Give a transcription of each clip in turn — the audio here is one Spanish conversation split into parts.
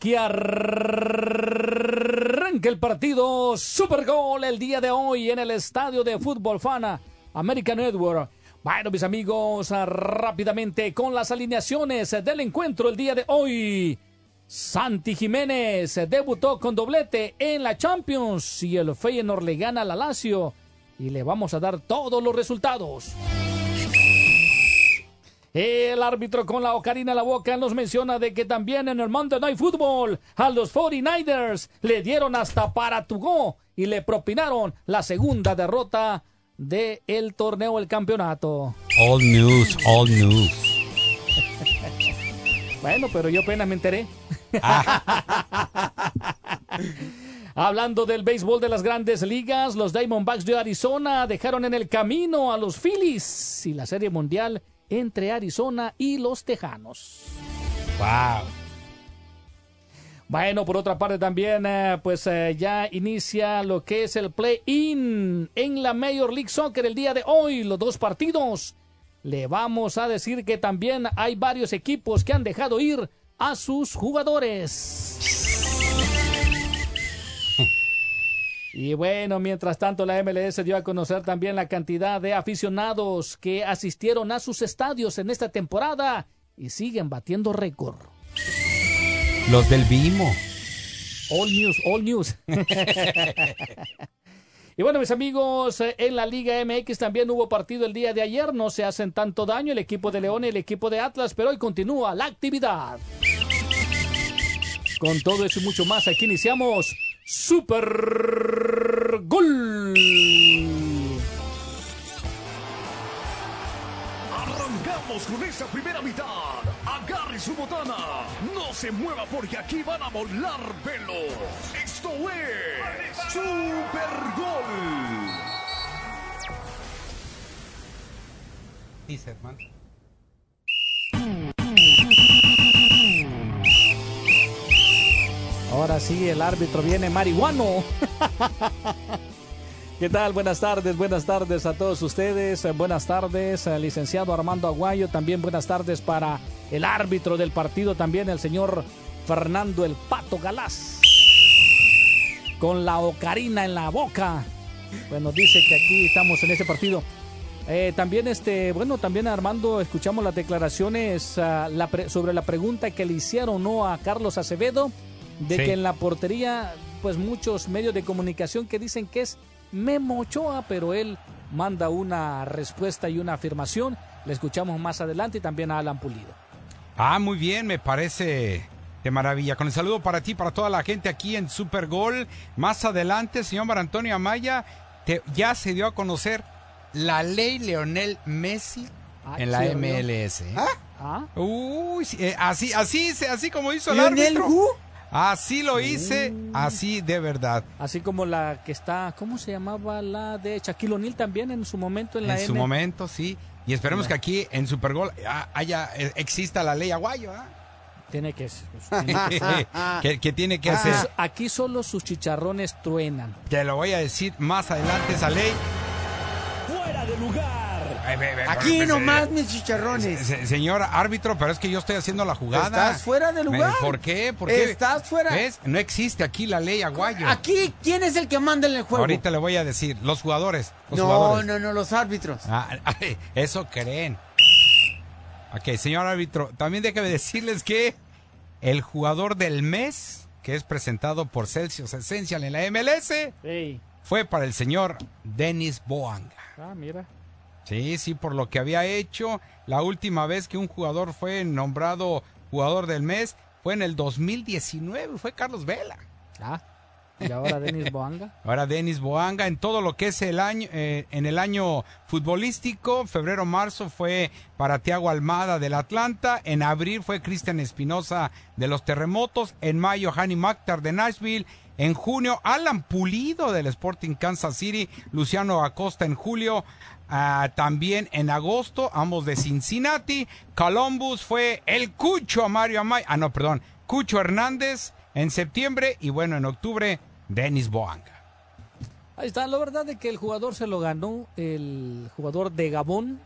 Aquí arranca el partido Super Gol el día de hoy en el estadio de fútbol Fana American Network. Bueno, mis amigos, rápidamente con las alineaciones del encuentro el día de hoy. Santi Jiménez debutó con doblete en la Champions y el Feyenoord le gana al Lazio y le vamos a dar todos los resultados. El árbitro con la ocarina en la boca nos menciona de que también en el Monday Night Football a los 49ers le dieron hasta para Tugó y le propinaron la segunda derrota del el torneo del campeonato. All news, all news. bueno, pero yo apenas me enteré. Hablando del béisbol de las grandes ligas, los Diamondbacks de Arizona dejaron en el camino a los Phillies y la Serie Mundial entre Arizona y los Tejanos. Wow. Bueno, por otra parte también, eh, pues eh, ya inicia lo que es el play-in en la Major League Soccer el día de hoy, los dos partidos. Le vamos a decir que también hay varios equipos que han dejado ir a sus jugadores. Y bueno, mientras tanto la MLS dio a conocer también la cantidad de aficionados que asistieron a sus estadios en esta temporada y siguen batiendo récord. Los del Vimo. All news, all news. y bueno, mis amigos, en la Liga MX también hubo partido el día de ayer. No se hacen tanto daño el equipo de León y el equipo de Atlas, pero hoy continúa la actividad. Con todo eso y mucho más, aquí iniciamos Super Gol. Arrancamos con esta primera mitad. Agarre su botana. No se mueva porque aquí van a volar velos. Esto es Super Gol. Dice, hermano. Ahora sí, el árbitro viene marihuano. ¿Qué tal? Buenas tardes, buenas tardes a todos ustedes. Buenas tardes, al licenciado Armando Aguayo. También buenas tardes para el árbitro del partido, también el señor Fernando El Pato Galás. Con la ocarina en la boca. Bueno, dice que aquí estamos en este partido. Eh, también, este, bueno, también Armando, escuchamos las declaraciones la sobre la pregunta que le hicieron no a Carlos Acevedo de sí. que en la portería, pues muchos medios de comunicación que dicen que es Memo Ochoa, pero él manda una respuesta y una afirmación. Le escuchamos más adelante y también a Alan Pulido. Ah, muy bien, me parece de maravilla. Con el saludo para ti, para toda la gente aquí en Super Gol. Más adelante, señor Mar Antonio Amaya, te, ya se dio a conocer la ley Leonel Messi ah, en la MLS. ¿eh? ¿Ah? ¿Ah? Uy, eh, así, así, así como hizo el ¿Leonel árbitro. Who? Así lo hice, Uh. así de verdad. Así como la que está, ¿cómo se llamaba la de Shaquille O'Neal también en su momento en En la su M? momento, sí. Y esperemos que aquí en Supergol ah, haya, eh, exista la ley Aguayo, ¿ah? Tiene que ser. pues, que tiene que Aquí- hacer. Aquí solo sus chicharrones truenan. Te lo voy a decir más adelante esa ley. Fuera de lugar. Aquí nomás mis chicharrones. se- Señor árbitro, pero es que yo estoy haciendo la jugada. Estás fuera de lugar. ¿Por qué? ¿Por qué? Estás fuera. ¿Ves? No existe aquí la ley Aguayo. Aquí, ¿quién es el que manda en el juego? Ahorita le voy a decir, los jugadores. Los no, jugadores. no, no, los árbitros. Ah, eso creen. Ok, señor árbitro, también déjeme decirles que el jugador del mes, que es presentado por Celsius Essential en la MLS, fue para el señor Denis Boanga. Ah, mira. Sí, sí, por lo que había hecho la última vez que un jugador fue nombrado jugador del mes, fue en el 2019, fue Carlos Vela. Ah, y ahora Denis Boanga. Ahora Denis Boanga en todo lo que es el año, eh, en el año futbolístico, febrero-marzo fue para Tiago Almada del Atlanta, en abril fue Cristian Espinosa de los Terremotos, en mayo Hani Maktar de Nashville, en junio Alan Pulido del Sporting Kansas City, Luciano Acosta en julio, ah, también en agosto, ambos de Cincinnati, Columbus fue el Cucho a Mario Amay, ah no, perdón, Cucho Hernández en septiembre y bueno, en octubre Denis Boanga. Ahí está, la verdad es que el jugador se lo ganó, el jugador de Gabón,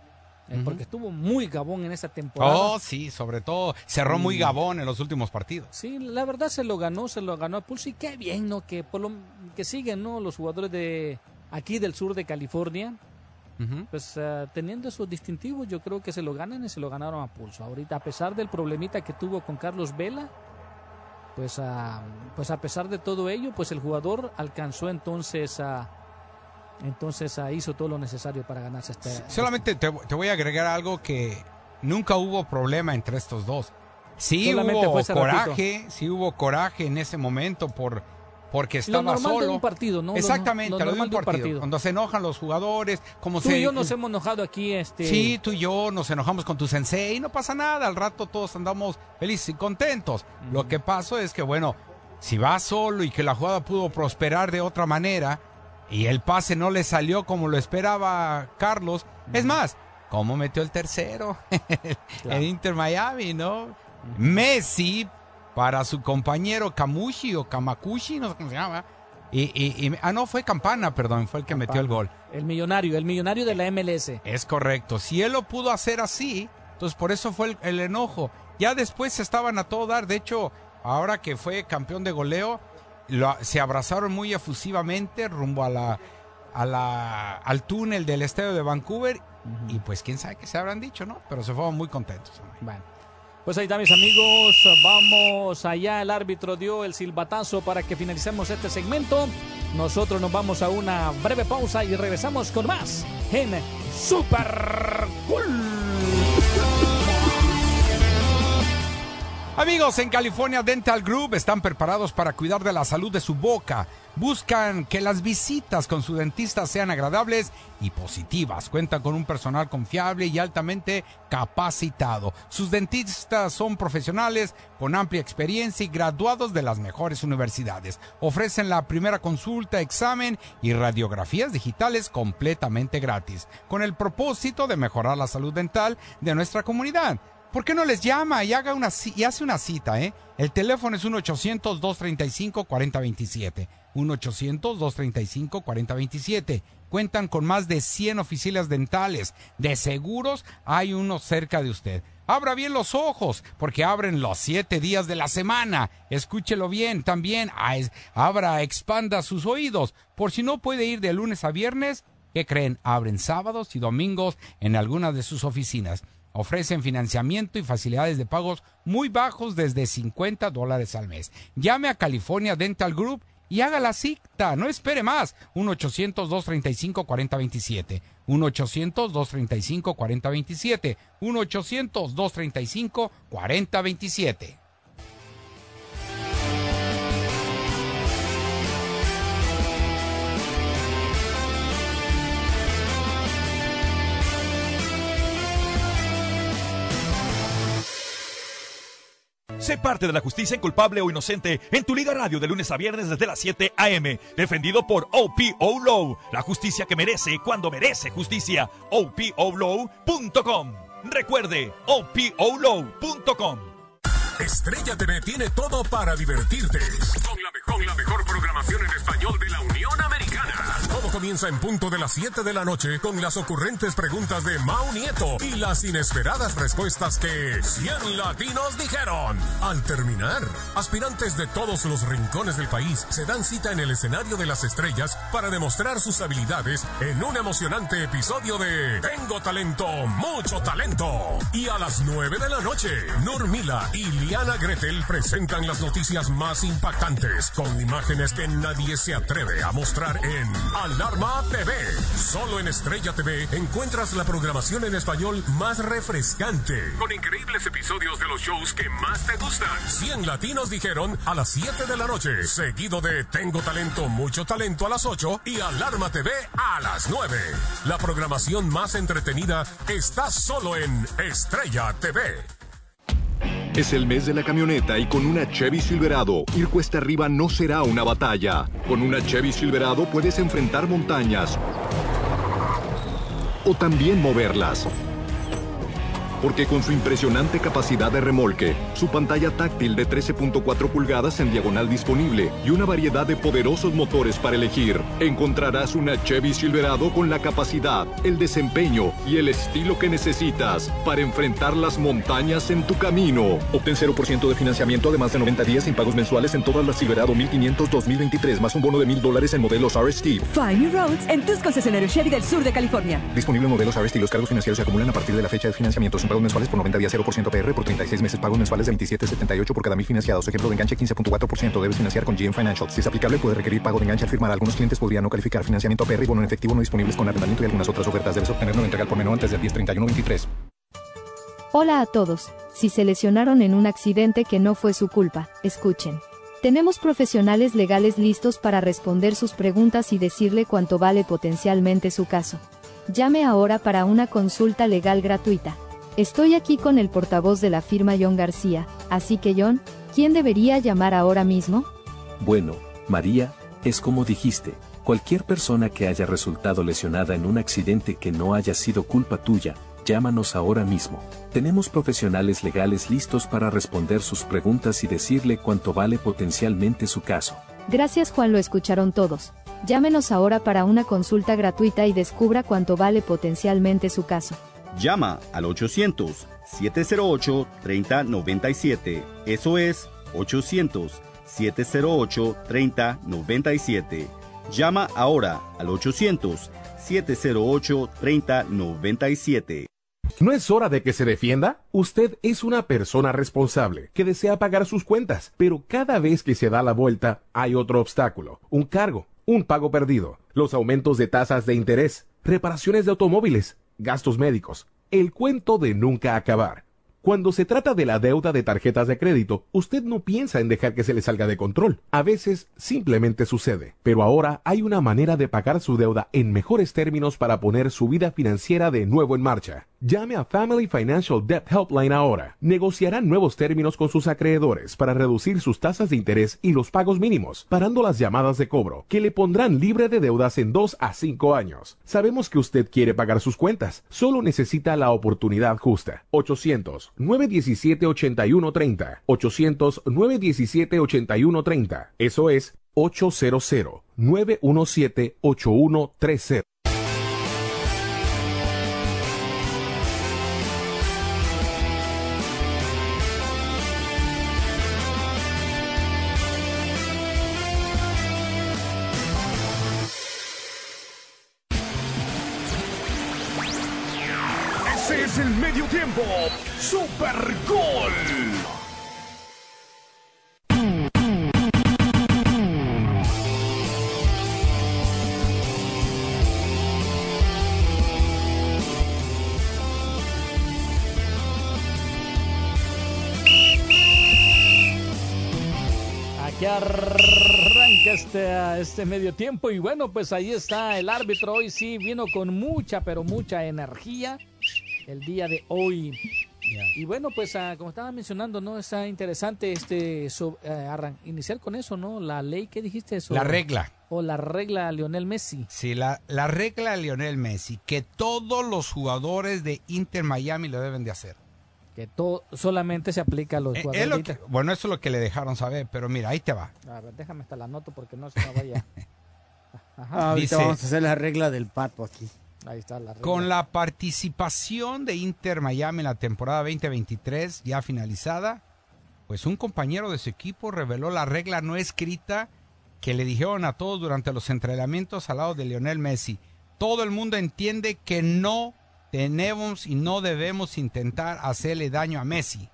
eh, porque estuvo muy Gabón en esa temporada. Oh, sí, sobre todo cerró muy Gabón en los últimos partidos. Sí, la verdad se lo ganó, se lo ganó a Pulso y qué bien, ¿no? Que, por lo, que siguen, ¿no? Los jugadores de aquí del sur de California, pues ah, teniendo esos distintivos, yo creo que se lo ganan y se lo ganaron a Pulso. Ahorita, a pesar del problemita que tuvo con Carlos Vela, pues, ah, pues a pesar de todo ello, pues el jugador alcanzó entonces a... Entonces ah, hizo todo lo necesario para ganarse este... Solamente te, te voy a agregar algo que nunca hubo problema entre estos dos. Sí Solamente hubo coraje, sí hubo coraje en ese momento por porque Lo estaba de solo. un partido, ¿no? Lo- Exactamente, lo lo, normal un de un partido. Cuando se enojan los jugadores, como Tú se y yo nos hemos enojado aquí, este... Sí, tú y yo nos enojamos con tu sensei y no pasa nada. Al rato todos andamos felices y contentos. Lo que pasó es que, bueno, si va solo y que la jugada pudo prosperar de otra manera y el pase no le salió como lo esperaba Carlos, es más, ¿cómo metió el tercero? Claro. el Inter Miami, ¿no? Messi para su compañero Kamushi o Kamakushi, no sé cómo se llama. Y, y- y- ah, no, fue Campana, perdón, fue el que metió el gol. El millonario, el millonario de la MLS. Es correcto. Si él lo pudo hacer así, entonces por eso fue el, el enojo. Ya después estaban a todo dar. De hecho, ahora que fue campeón de goleo, lo- se abrazaron muy efusivamente rumbo a la, a la, al túnel del estadio de Vancouver. Y pues quién sabe qué se habrán dicho, ¿no? Pero se fueron muy contentos. Bueno. Pues ahí está, mis amigos. Vamos allá. El árbitro dio el silbatazo para que finalicemos este segmento. Nosotros nos vamos a una breve pausa y regresamos con más en Super Cool. Amigos, en California Dental Group están preparados para cuidar de la salud de su boca. Buscan que las visitas con su dentista sean agradables y positivas. Cuentan con un personal confiable y altamente capacitado. Sus dentistas son profesionales con amplia experiencia y graduados de las mejores universidades. Ofrecen la primera consulta, examen y radiografías digitales completamente gratis, con el propósito de mejorar la salud dental de nuestra comunidad. ¿Por qué no les llama y, haga una, y hace una cita? Eh? El teléfono es 1-800-235-4027. 1-800-235-4027. Cuentan con más de 100 oficinas dentales. De seguros hay uno cerca de usted. Abra bien los ojos, porque abren los siete días de la semana. Escúchelo bien también. Abra, expanda sus oídos. Por si no puede ir de lunes a viernes, ¿qué creen? Abren sábados y domingos en algunas de sus oficinas. Ofrecen financiamiento y facilidades de pagos muy bajos desde 50 dólares al mes. Llame a California Dental Group y haga la cita. No espere más. 1-800-235-4027. 1-800-235-4027. 1-800-235-4027. Sé parte de la justicia en culpable o inocente en tu Liga Radio de lunes a viernes desde las 7 a.m. Defendido por OPO Low. La justicia que merece cuando merece justicia. OPOLow.com. Recuerde, OPOLow.com. Estrella TV tiene todo para divertirte. Con la, mejor, la mejor programación en español de la Unión Americana. Comienza en punto de las 7 de la noche con las ocurrentes preguntas de Mau Nieto y las inesperadas respuestas que 100 latinos dijeron. Al terminar, aspirantes de todos los rincones del país se dan cita en el escenario de las estrellas para demostrar sus habilidades en un emocionante episodio de Tengo talento, mucho talento. Y a las 9 de la noche, Nurmila y Liana Gretel presentan las noticias más impactantes con imágenes que nadie se atreve a mostrar en Al Alarma TV. Solo en Estrella TV encuentras la programación en español más refrescante. Con increíbles episodios de los shows que más te gustan. 100 latinos dijeron a las 7 de la noche. Seguido de Tengo Talento, Mucho Talento a las 8 y Alarma TV a las 9. La programación más entretenida está solo en Estrella TV. Es el mes de la camioneta y con una Chevy Silverado, ir cuesta arriba no será una batalla. Con una Chevy Silverado puedes enfrentar montañas o también moverlas. Porque con su impresionante capacidad de remolque, su pantalla táctil de 13.4 pulgadas en diagonal disponible y una variedad de poderosos motores para elegir, encontrarás una Chevy Silverado con la capacidad, el desempeño y el estilo que necesitas para enfrentar las montañas en tu camino. Obtén 0% de financiamiento de más de 90 días sin pagos mensuales en todas las Silverado 1500 2023 más un bono de 1000 dólares en modelos RST. Find New Roads en tus concesionarios Chevy del sur de California. Disponible en modelos RST. Los cargos financieros se acumulan a partir de la fecha de financiamiento sin pagos mensuales por 90 días 0% PR por 36 meses. Pagos mensuales de 27.78 por cada mil financiados. Ejemplo de enganche 15.4%. Debes financiar con GM Financial. Si es aplicable, puede requerir pago de enganche al firmar. Algunos clientes podrían no calificar financiamiento PR y bono en efectivo no disponibles con arrendamiento y algunas otras ofertas. Debes obtenerlo en entrega por menor antes del 1031-23. Hola a todos. Si se lesionaron en un accidente que no fue su culpa, escuchen. Tenemos profesionales legales listos para responder sus preguntas y decirle cuánto vale potencialmente su caso. Llame ahora para una consulta legal gratuita. Estoy aquí con el portavoz de la firma John García, así que John, ¿quién debería llamar ahora mismo? Bueno, María, es como dijiste, cualquier persona que haya resultado lesionada en un accidente que no haya sido culpa tuya, llámanos ahora mismo. Tenemos profesionales legales listos para responder sus preguntas y decirle cuánto vale potencialmente su caso. Gracias Juan, lo escucharon todos. Llámenos ahora para una consulta gratuita y descubra cuánto vale potencialmente su caso. Llama al 800-708-3097. Eso es 800-708-3097. Llama ahora al 800-708-3097. ¿No es hora de que se defienda? Usted es una persona responsable que desea pagar sus cuentas, pero cada vez que se da la vuelta hay otro obstáculo, un cargo, un pago perdido, los aumentos de tasas de interés, reparaciones de automóviles, gastos médicos, el cuento de nunca acabar. Cuando se trata de la deuda de tarjetas de crédito, usted no piensa en dejar que se le salga de control. A veces simplemente sucede. Pero ahora hay una manera de pagar su deuda en mejores términos para poner su vida financiera de nuevo en marcha. Llame a Family Financial Debt Helpline ahora. Negociarán nuevos términos con sus acreedores para reducir sus tasas de interés y los pagos mínimos, parando las llamadas de cobro, que le pondrán libre de deudas en 2 a 5 años. Sabemos que usted quiere pagar sus cuentas, solo necesita la oportunidad justa. 800 917 8130 800 917 8130 Eso es 800 arranca este, este medio tiempo y bueno, pues ahí está el árbitro. Hoy sí vino con mucha, pero mucha energía el día de hoy. Y bueno, pues ah, como estaba mencionando, ¿no? Está interesante este so- eh, arran- iniciar con eso, ¿no? La ley que dijiste eso. La regla. O la regla Lionel Messi. Sí, la, la regla Lionel Messi, que todos los jugadores de Inter Miami lo deben de hacer. Que todo solamente se aplica a los Eh, es lo que- bueno, eso es lo que le dejaron saber, pero mira, ahí te va. A ver, déjame hasta la anoto porque no se me vaya. Ajá. Ah, Ahorita Dice- vamos a hacer la regla del pato aquí. Ahí está la regla. Con la participación de Inter Miami en la temporada 2023 ya finalizada, pues un compañero de su equipo reveló la regla no escrita que le dijeron a todos durante los entrenamientos al lado de Lionel Messi. Todo el mundo entiende que no tenemos y no debemos intentar hacerle daño a Messi.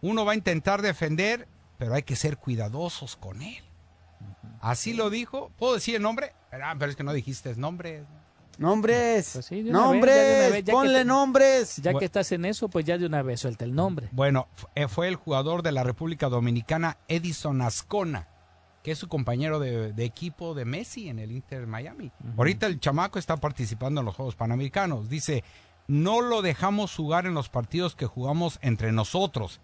Uno va a intentar defender, pero hay que ser cuidadosos con él. Así lo dijo, ¿puedo decir el nombre? Ah, pero es que no dijiste nombre. Nombres. Pues sí, de una vez, nombres. ya de una vez, ya que Ponle te- nombres. Ya que estás en eso, pues ya de una vez suelta el nombre. Bueno, eh, fue el jugador de la República Dominicana Edison Ascona, que es su compañero de, de equipo de Messi en el Inter Miami. Ahorita el chamaco está participando en los Juegos Panamericanos. Dice, no lo dejamos jugar en los partidos que jugamos entre nosotros,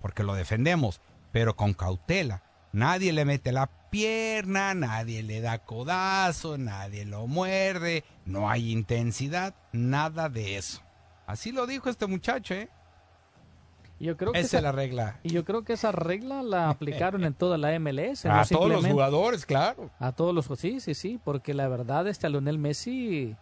porque lo defendemos, pero con cautela. Nadie le mete la pierna, nadie le da codazo, nadie lo muerde, no hay intensidad, nada de eso. Así lo dijo este muchacho, ¿eh? Yo creo que Esa es la regla. Y yo creo que esa regla la aplicaron en toda la MLS. A no todos los jugadores, claro. A todos los sí, sí, sí, porque la verdad este Lionel Messi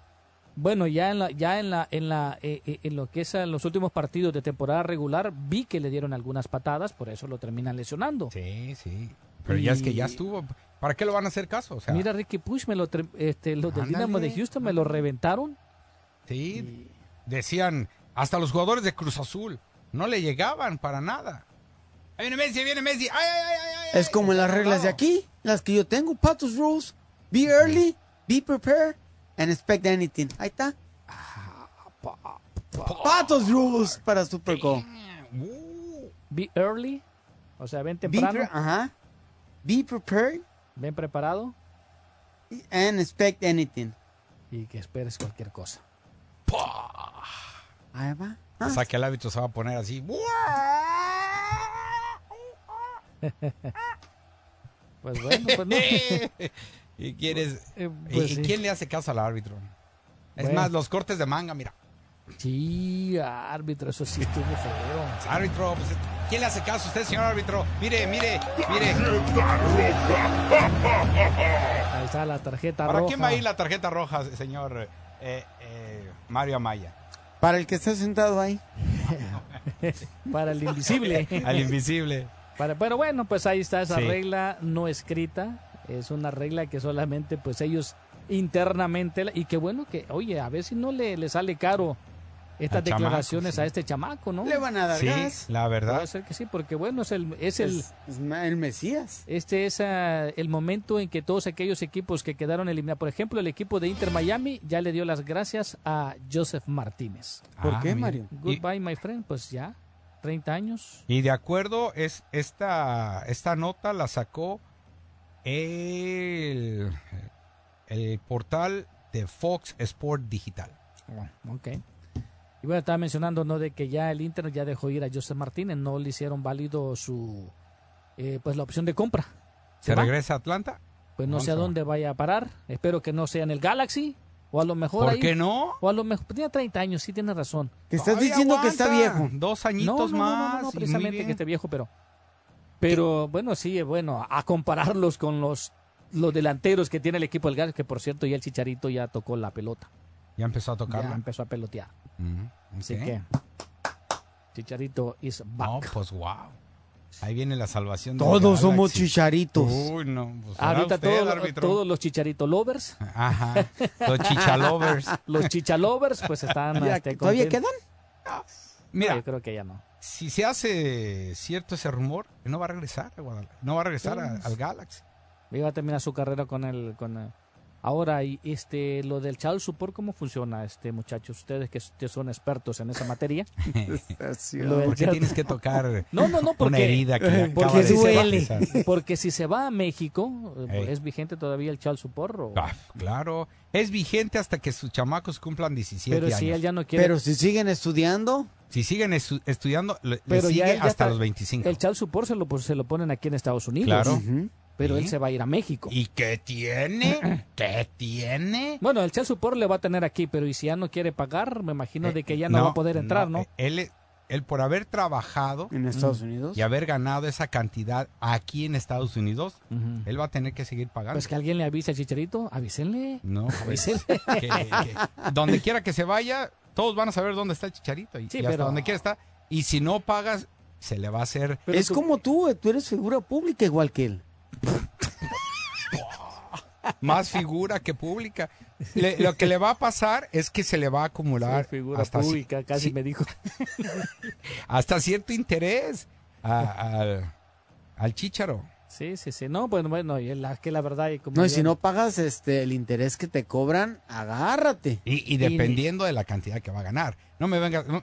bueno, ya en la ya en la en la eh, eh, en lo que es en los últimos partidos de temporada regular vi que le dieron algunas patadas, por eso lo terminan lesionando. Sí, sí. Pero ya es que ya estuvo. ¿Para qué lo van a hacer caso? O sea, Mira Ricky Push me lo este los del. Dinamo de Houston me lo reventaron. sí. Decían, hasta los jugadores de Cruz Azul no le llegaban para nada. Ahí viene Messi, ahí viene Messi. ¡Ay, ay, ay, ay, ay! Es como las reglas de aquí, las que yo tengo. Patos rules. Be early, be prepared, and expect anything. Ahí está. Patos rules para Super Go. Be early, o sea, ven Be temprano, pre- ajá. Be prepared ven preparado and expect anything. y que esperes cualquier cosa. Ahí va. O sea que el árbitro se va a poner así. Pues bueno, pues no. ¿Y, quieres, Eh, pues y sí. quién le hace caso al árbitro? Es Bueno. más, los cortes de manga, mira. Sí, árbitro, eso sí estuvo feo. Árbitro, pues, ¿quién le hace caso a usted, señor árbitro? Mire, mire, mire. Ahí está la tarjeta ¿Para roja. quién va a ir la tarjeta roja, señor eh, eh, Mario Amaya? Para el que está sentado ahí. Para el invisible. Al invisible. Para- pero bueno, pues ahí está esa Sí. regla no escrita. Es una regla que solamente pues ellos internamente y qué bueno que, oye, a ver si no le, le sale caro estas chamaco, declaraciones sí. a este chamaco, ¿no? Le van a dar Sí, gas. la verdad. Puede ser que sí, porque bueno, es el es el Es, es ma- el Mesías. este es ah, el momento en que todos aquellos equipos que quedaron eliminados, por ejemplo, el equipo de Inter Miami ya le dio las gracias a Joseph Martínez. ¿Por Ah, qué, mira. Mario? Y- Goodbye, my friend, pues ya 30 años. Y de acuerdo, es esta, esta nota la sacó el, el portal de Fox Sport Digital. Ok. Y bueno, estaba mencionando, ¿no? De que ya el Inter ya dejó ir a José Martínez, no le hicieron válido su, eh, pues la opción de compra. ¿Se regresa a Atlanta? Pues no ¿Dónde sé a dónde vaya a parar. Espero que no sea en el Galaxy. O a lo mejor ¿Por ahí- qué no? O a lo mejor, tiene 30 años, sí tiene razón. Que estás Todavía diciendo que está viejo. Dos añitos no, no, no, más. no, no, precisamente que esté viejo, pero... Pero bueno, sí, eh, bueno, a compararlos con los, los delanteros que tiene el equipo del Galaxy, que por cierto ya el Chicharito ya tocó la pelota. Ya empezó a Ya tocarla. empezó a pelotear. Así que Chicharito is back. No, pues wow. Ahí viene la salvación. del Todos somos Galaxy. chicharitos. Uy, no. Pues será Ahorita usted, todo- árbitro. todos los chicharito lovers, Ajá. Los chichalovers. los chichalovers, pues están. Ya, este, ¿Todavía contentos. quedan? Mira, No, yo creo que ya no. Si se hace cierto ese rumor, no va a regresar a Guadalajara. No va a regresar a- Sí. al Galaxy. Iba a terminar su carrera con el. Con el- Ahora, y este, lo del child support, ¿cómo funciona, este muchachos? Ustedes que, que son expertos en esa materia. Lo del ¿Por qué tienes que tocar No, no, no, una herida que acaba porque, de si se va, cicatrizar? porque si se va a México, eh. ¿es vigente todavía el child support? o- Ah, claro. Es vigente hasta que sus chamacos cumplan 17 Pero años. si él ya no quiere. Pero si siguen estudiando, Si siguen estu- estudiando, le, le Pero ya sigue ya hasta está- los 25. El child support se lo, pues, se lo ponen aquí en Estados Unidos. Claro. Pero Sí. él se va a ir a México. ¿Y qué tiene? ¿Qué tiene? Bueno, el child support le va a tener aquí, pero y si ya no quiere pagar, me imagino de que ya no, va a poder entrar, ¿no? eh, Él, él por haber trabajado en Estados Unidos. y haber ganado esa cantidad aquí en Estados Unidos, él va a tener que seguir pagando. Pues que alguien le avise al chicharito, avísenle. No, pues, Avísenle. que- que donde quiera que se vaya, todos van a saber dónde está el chicharito y, Sí, y hasta pero- donde quiera está. Y si no pagas, se le va a hacer. Pero es tú- como tú, eh, tú eres figura pública igual que él. más figura que pública. Le- lo que le va a pasar es que se le va a acumular Sí, figura hasta, pública, casi sí, me dijo. hasta cierto interés a- al, al chícharo. Sí, sí, sí. No, bueno, bueno, y la, que la verdad... Y como No, y si no pagas este el interés que te cobran, agárrate. Y, y dependiendo de la cantidad que va a ganar. No me venga. no,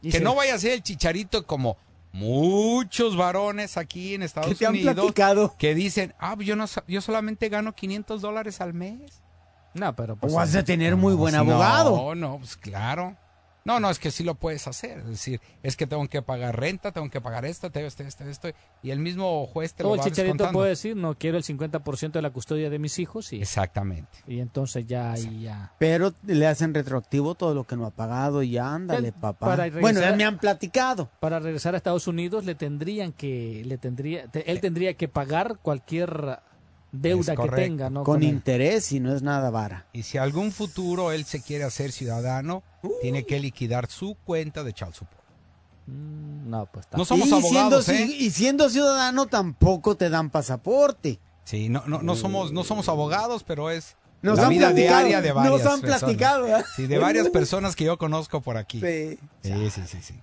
que no vaya a ser el chicharito como muchos varones aquí en Estados ¿Qué te han Unidos platicado? que dicen, ah, pues yo, no, yo solamente gano 500 dólares al mes. No, pero O has de tener muy buen No, abogado. No, pues claro. No, no, es que sí lo puedes hacer. Es decir, es que tengo que pagar renta, tengo que pagar esto, tengo esto, esto, esto. Y el mismo juez te O lo el va chicharito descontando. puede decir, no quiero el 50% de la custodia de mis hijos y, Exactamente. y entonces ya ahí ya... Pero le hacen retroactivo todo lo que no ha pagado y ya ándale, papá. para regresar- bueno, ya me han platicado. Para regresar a Estados Unidos le tendrían que, le tendría, te- él tendría que pagar cualquier deuda Es que correcto. tenga, ¿no? Con interés y no es nada vara. Y si algún futuro él se quiere hacer ciudadano, tiene que liquidar su cuenta de child support. Mm, No, pues. No somos y abogados, siendo, ¿eh? Y siendo ciudadano tampoco te dan pasaporte. Sí, no, no, no somos, no somos abogados, pero es Nos la han vida diaria de nos varias han personas. platicado, ¿verdad? Sí, de varias personas que yo conozco por aquí. Sí. Sí, sí, sí, sí.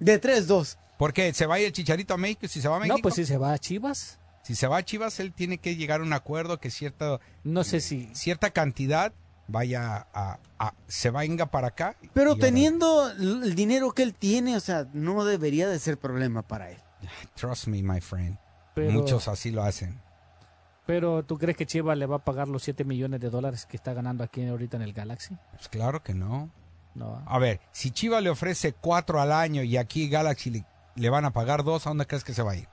De 3-2. Porque se va a ir el Chicharito a México, si se va a México. No, pues si se va a Chivas. Si se va a Chivas, él tiene que llegar a un acuerdo que cierta, No sé si... cierta cantidad vaya a, a- se venga para acá. Pero teniendo el dinero que él tiene, o sea, no debería de ser problema para él. Trust me, my friend. Pero- Muchos así lo hacen. Pero ¿tú crees que Chivas le va a pagar los 7 millones de dólares que está ganando aquí ahorita en el Galaxy? Pues claro que no. No. A ver, si Chivas le ofrece cuatro al año y aquí Galaxy le, le van a pagar dos, ¿a dónde crees que se va a ir?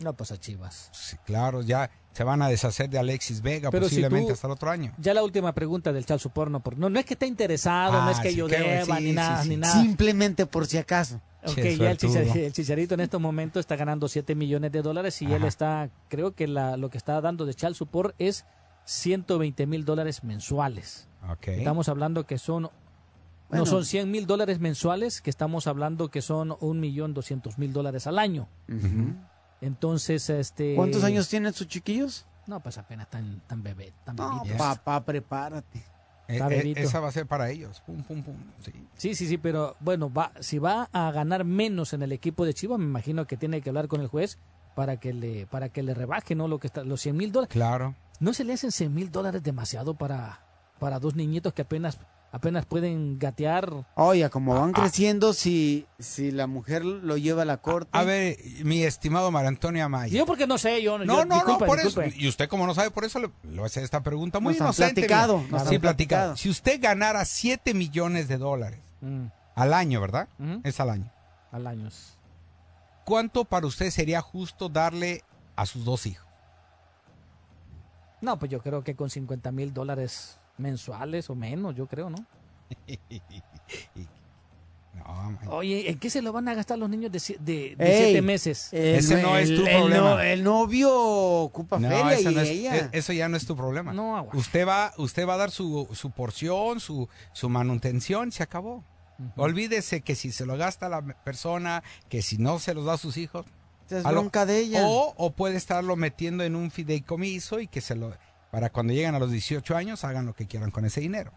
No, pues a Chivas. Sí, claro, ya se van a deshacer de Alexis Vega Pero si posiblemente tú- hasta el otro año. Ya la última pregunta del Charles Porno. por- No, no es que esté interesado, no Ah, es que sí, yo deba, sí, ni sí, nada, sí. ni nada. Simplemente por si acaso. Ok, Che, ya el, chicharito en estos momentos está ganando 7 millones de dólares y él está, creo que la, lo que está dando de child support es 120 mil dólares mensuales. Ok. Estamos hablando que son, Bueno. no son 100 mil dólares mensuales, que estamos hablando que son un millón doscientos mil dólares al año. Entonces, este... ¿Cuántos años tienen sus chiquillos? No, pues apenas tan, tan bebé, tan No, bebitos. papá, prepárate. Eh, Está eh, bebito. esa va a ser para ellos. Pum, pum, pum. Sí. Sí, sí, sí, pero bueno, va, si va a ganar menos en el equipo de Chivas, me imagino que tiene que hablar con el juez para que le, para que le rebaje, ¿no? Lo que está, los 100 mil dólares. Claro. ¿No se le hacen 100 mil dólares demasiado para, para dos niñitos que apenas, apenas pueden gatear? Oye, como Ah, van creciendo, si, si la mujer lo lleva a la corte. A ver, mi estimado Mar Antonio Amaya. Yo porque no sé, yo No, yo- no, disculpe, no, por eso. Y usted como no sabe, por eso le, le voy a hacer esta pregunta muy Nos han inocente. platicado, mira. nos sí, han platicado. platicado. Si usted ganara 7 millones de dólares Mm, al año, ¿verdad? Ujú. Es al año. al año. ¿Cuánto para usted sería justo darle a sus dos hijos? No, pues yo creo que con 50 mil dólares mensuales o menos, yo creo, ¿no? No. Oye, ¿en qué se lo van a gastar los niños de, si- de, de Ey, siete meses? el- Ese no es tu el- el problema. no- El, novio ocupa No, feria eso, y no es- ella. e- eso ya no es tu problema. No, agua. usted va, usted va a dar su, su porción, su, su manutención, se acabó. Olvídese que si se lo gasta la persona, que si no se los da a sus hijos. Es a lo- bronca de ella. O, o puede estarlo metiendo en un fideicomiso y que se lo, para cuando lleguen a los 18 años hagan lo que quieran con ese dinero.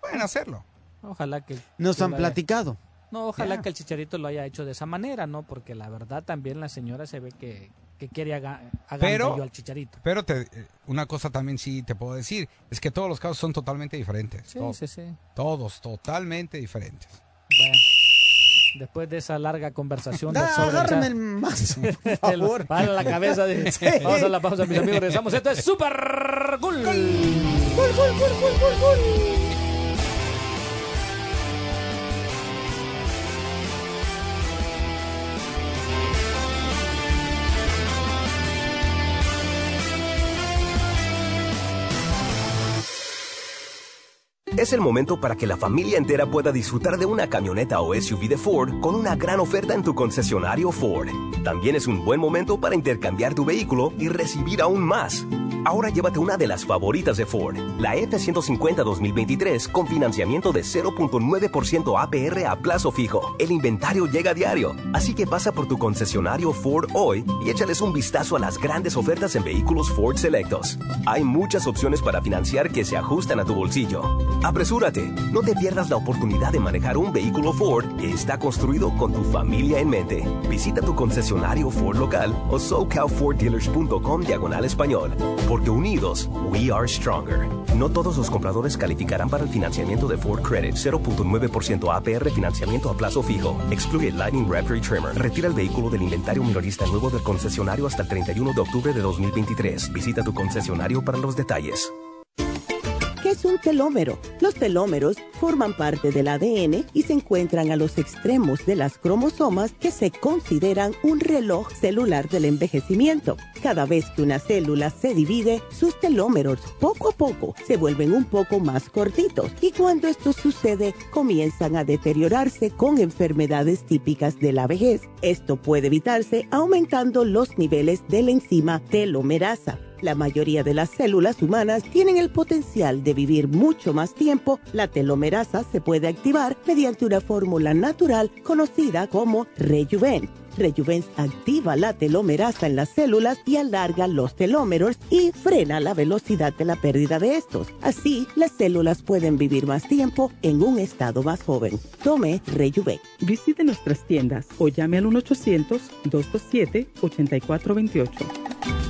Pueden hacerlo. Ojalá que... Nos que han platicado. No, ojalá que el chicharito lo haya hecho de esa manera, ¿no? Porque la verdad también la señora se ve que, que quiere aga- Pero- al chicharito. Pero te, eh, una cosa también sí te puedo decir, es que todos los casos son totalmente diferentes. Sí, todos, sí, sí. todos totalmente diferentes. Bueno, después de esa larga conversación Da, sobre agárrame el mazo, por favor. para la cabeza de... Sí. Vamos a la pausa, mis amigos. Regresamos. Esto es Super Gol. Es el momento para que la familia entera pueda disfrutar de una camioneta o SUV de Ford con una gran oferta en tu concesionario Ford. También es un buen momento para intercambiar tu vehículo y recibir aún más. Ahora llévate una de las favoritas de Ford, la F-150 2023 con financiamiento de 0.9% APR a plazo fijo. El inventario llega a diario, así que pasa por tu concesionario Ford hoy y échales un vistazo a las grandes ofertas en vehículos Ford Selectos. Hay muchas opciones para financiar que se ajustan a tu bolsillo. Apresúrate, no te pierdas la oportunidad de manejar un vehículo Ford que está construido con tu familia en mente. Visita tu concesionario Ford local o socalforddealers.com diagonal español. Porque unidos, we are stronger. No todos los compradores calificarán para el financiamiento de Ford Credit 0.9% APR financiamiento a plazo fijo. Excluye Lightning Raptor Trimmer. Retira el vehículo del inventario minorista nuevo del concesionario hasta el 31 de octubre de 2023. Visita tu concesionario para los detalles. ¿Qué es un telómero? Los telómeros forman parte del ADN y se encuentran a los extremos de las cromosomas que se consideran un reloj celular del envejecimiento. Cada vez que una célula se divide, sus telómeros poco a poco se vuelven un poco más cortitos y cuando esto sucede comienzan a deteriorarse con enfermedades típicas de la vejez. Esto puede evitarse aumentando los niveles de la enzima telomerasa. La mayoría de las células humanas tienen el potencial de vivir mucho más tiempo. La telomerasa se puede activar mediante una fórmula natural conocida como Rejuven. Rejuven activa la telomerasa en las células y alarga los telómeros y frena la velocidad de la pérdida de estos. Así, las células pueden vivir más tiempo en un estado más joven. Tome Rejuven. Visite nuestras tiendas o llame al 1-800-227-8428.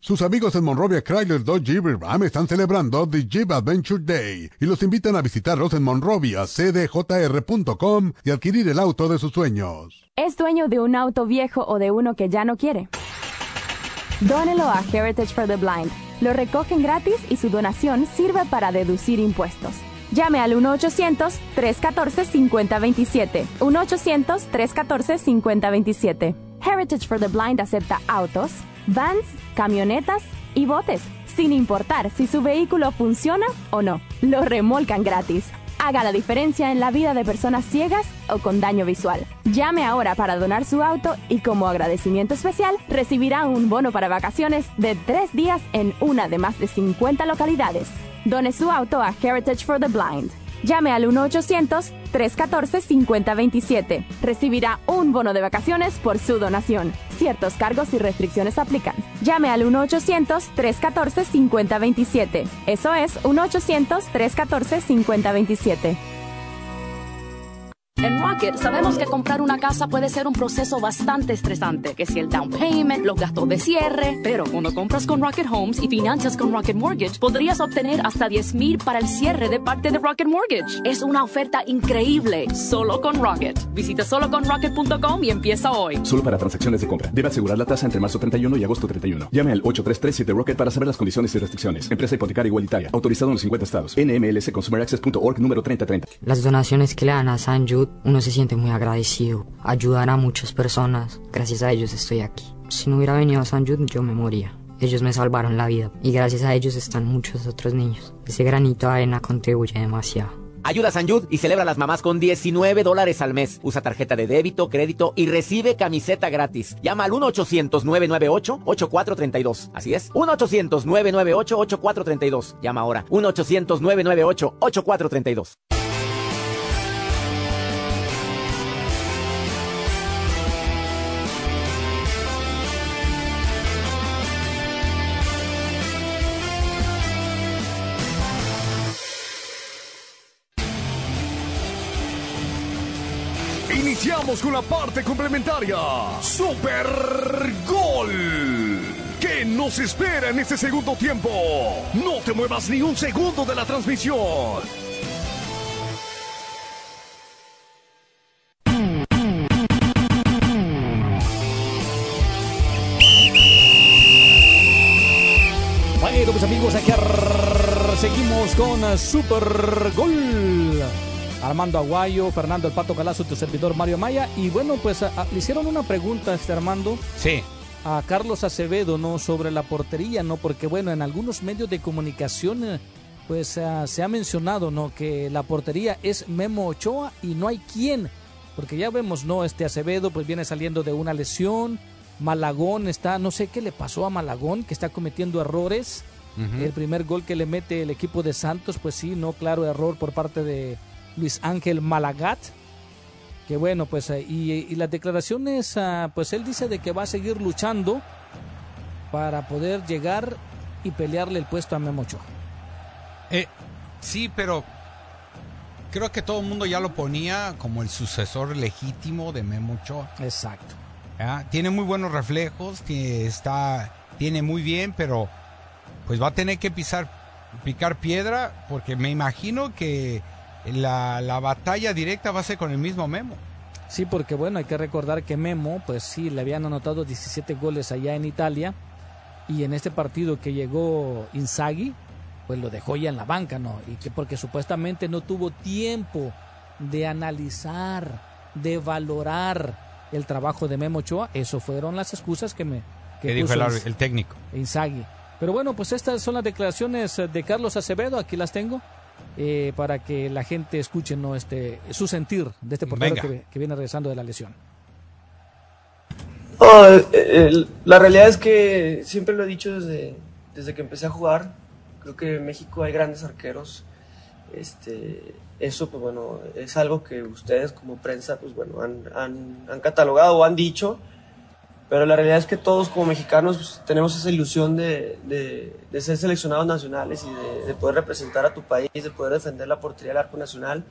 Sus amigos en Monrovia Chrysler Dodge Jeep Ram están celebrando The Jeep Adventure Day y los invitan a visitarlos en Monrovia, cdjr.com y adquirir el auto de sus sueños. ¿Es dueño de un auto viejo o de uno que ya no quiere? Dónelo a Heritage for the Blind. Lo recogen gratis y su donación sirve para deducir impuestos. Llame al 1-800-314-5027. 1-800-314-5027. Heritage for the Blind acepta autos, vans, camionetas y botes, sin importar si su vehículo funciona o no. Lo remolcan gratis. Haga la diferencia en la vida de personas ciegas o con daño visual. Llame ahora para donar su auto y como agradecimiento especial recibirá un bono para vacaciones de tres días en una de más de 50 localidades. Done su auto a Heritage for the Blind. Llame al 1-800-314-5027. Recibirá un bono de vacaciones por su donación. Ciertos cargos y restricciones aplican. Llame al 1-800-314-5027. Eso es 1-800-314-5027. En Rocket sabemos que comprar una casa puede ser un proceso bastante estresante, que si el down payment, los gastos de cierre, pero cuando compras con Rocket Homes y financias con Rocket Mortgage, podrías obtener hasta 10 mil para el cierre de parte de Rocket Mortgage. Es una oferta increíble, solo con Rocket. Visita soloconrocket.com y empieza hoy. Solo para transacciones de compra. Debe asegurar la tasa entre marzo 31 y agosto 31. Llame al 8337 Rocket para saber las condiciones y restricciones. Empresa hipotecaria igualitaria. Autorizado en los 50 estados. NMLS ConsumerAccess.org número 3030. Las donaciones que le dan a San Jude uno se siente muy agradecido. Ayudar a muchas personas. Gracias a ellos estoy aquí. Si no hubiera venido a San Jude, yo me moría. Ellos me salvaron la vida y gracias a ellos están muchos otros niños. Ese granito de arena contribuye demasiado. Ayuda a San Jude y celebra a las mamás con 19 dólares al mes. Usa tarjeta de débito, crédito y recibe camiseta gratis. Llama al 1-800-998-8432. Así es, 1-800-998-8432. Llama ahora. 1-800-998-8432. Iniciamos con la parte complementaria. Super Gol. ¿Qué nos espera en este segundo tiempo? No te muevas ni un segundo de la transmisión. Bueno, pues amigos, aquí seguimos con Super Gol. Armando Aguayo, Fernando El Pato Galazo, tu servidor Mario Maya. Y bueno, pues a- a- le hicieron una pregunta, este Armando. Sí. A Carlos Acevedo, ¿no? Sobre la portería, ¿no? Porque bueno, en algunos medios de comunicación, eh, pues ah, se ha mencionado, ¿no? Que la portería es Memo Ochoa y no hay quien. Porque ya vemos, ¿no? Este Acevedo, pues viene saliendo de una lesión. Malagón está, no sé qué le pasó a Malagón, que está cometiendo errores. El primer gol que le mete el equipo de Santos, pues sí, no, claro, error por parte de Luis Ángel Malagat. Que bueno, pues, eh, y, y las declaraciones, ah, pues él dice de que va a seguir luchando para poder llegar y pelearle el puesto a Memo Ochoa. Eh, sí, pero creo que todo el mundo ya lo ponía como el sucesor legítimo de Memo Ochoa. Exacto. ¿ya? Tiene muy buenos reflejos, tiene, está, tiene muy bien, pero pues va a tener que pisar, picar piedra, porque me imagino que la, la batalla directa va a ser con el mismo Memo. Sí, porque bueno, hay que recordar que Memo, pues sí, le habían anotado 17 goles allá en Italia y en este partido que llegó Inzaghi, pues lo dejó ya en la banca, ¿no? Y que porque supuestamente no tuvo tiempo de analizar, de valorar el trabajo de Memo Ochoa, eso fueron las excusas que me Que dijo el técnico. Inzaghi. Pero bueno, pues estas son las declaraciones eh, de Carlos Acevedo, aquí las tengo, eh, para que la gente escuche ¿no? este, su sentir de este portero que, que viene regresando de la lesión. El- el- la realidad es que siempre lo he dicho desde, desde que empecé a jugar. Creo que en México hay grandes arqueros. Este, eso, pues bueno, es algo que ustedes como prensa, pues bueno, han, han, han catalogado o han dicho. Pero la realidad es que todos como mexicanos pues, tenemos esa ilusión de, de- de ser seleccionados nacionales y de, de poder representar a tu país, de poder defender la portería del arco nacional.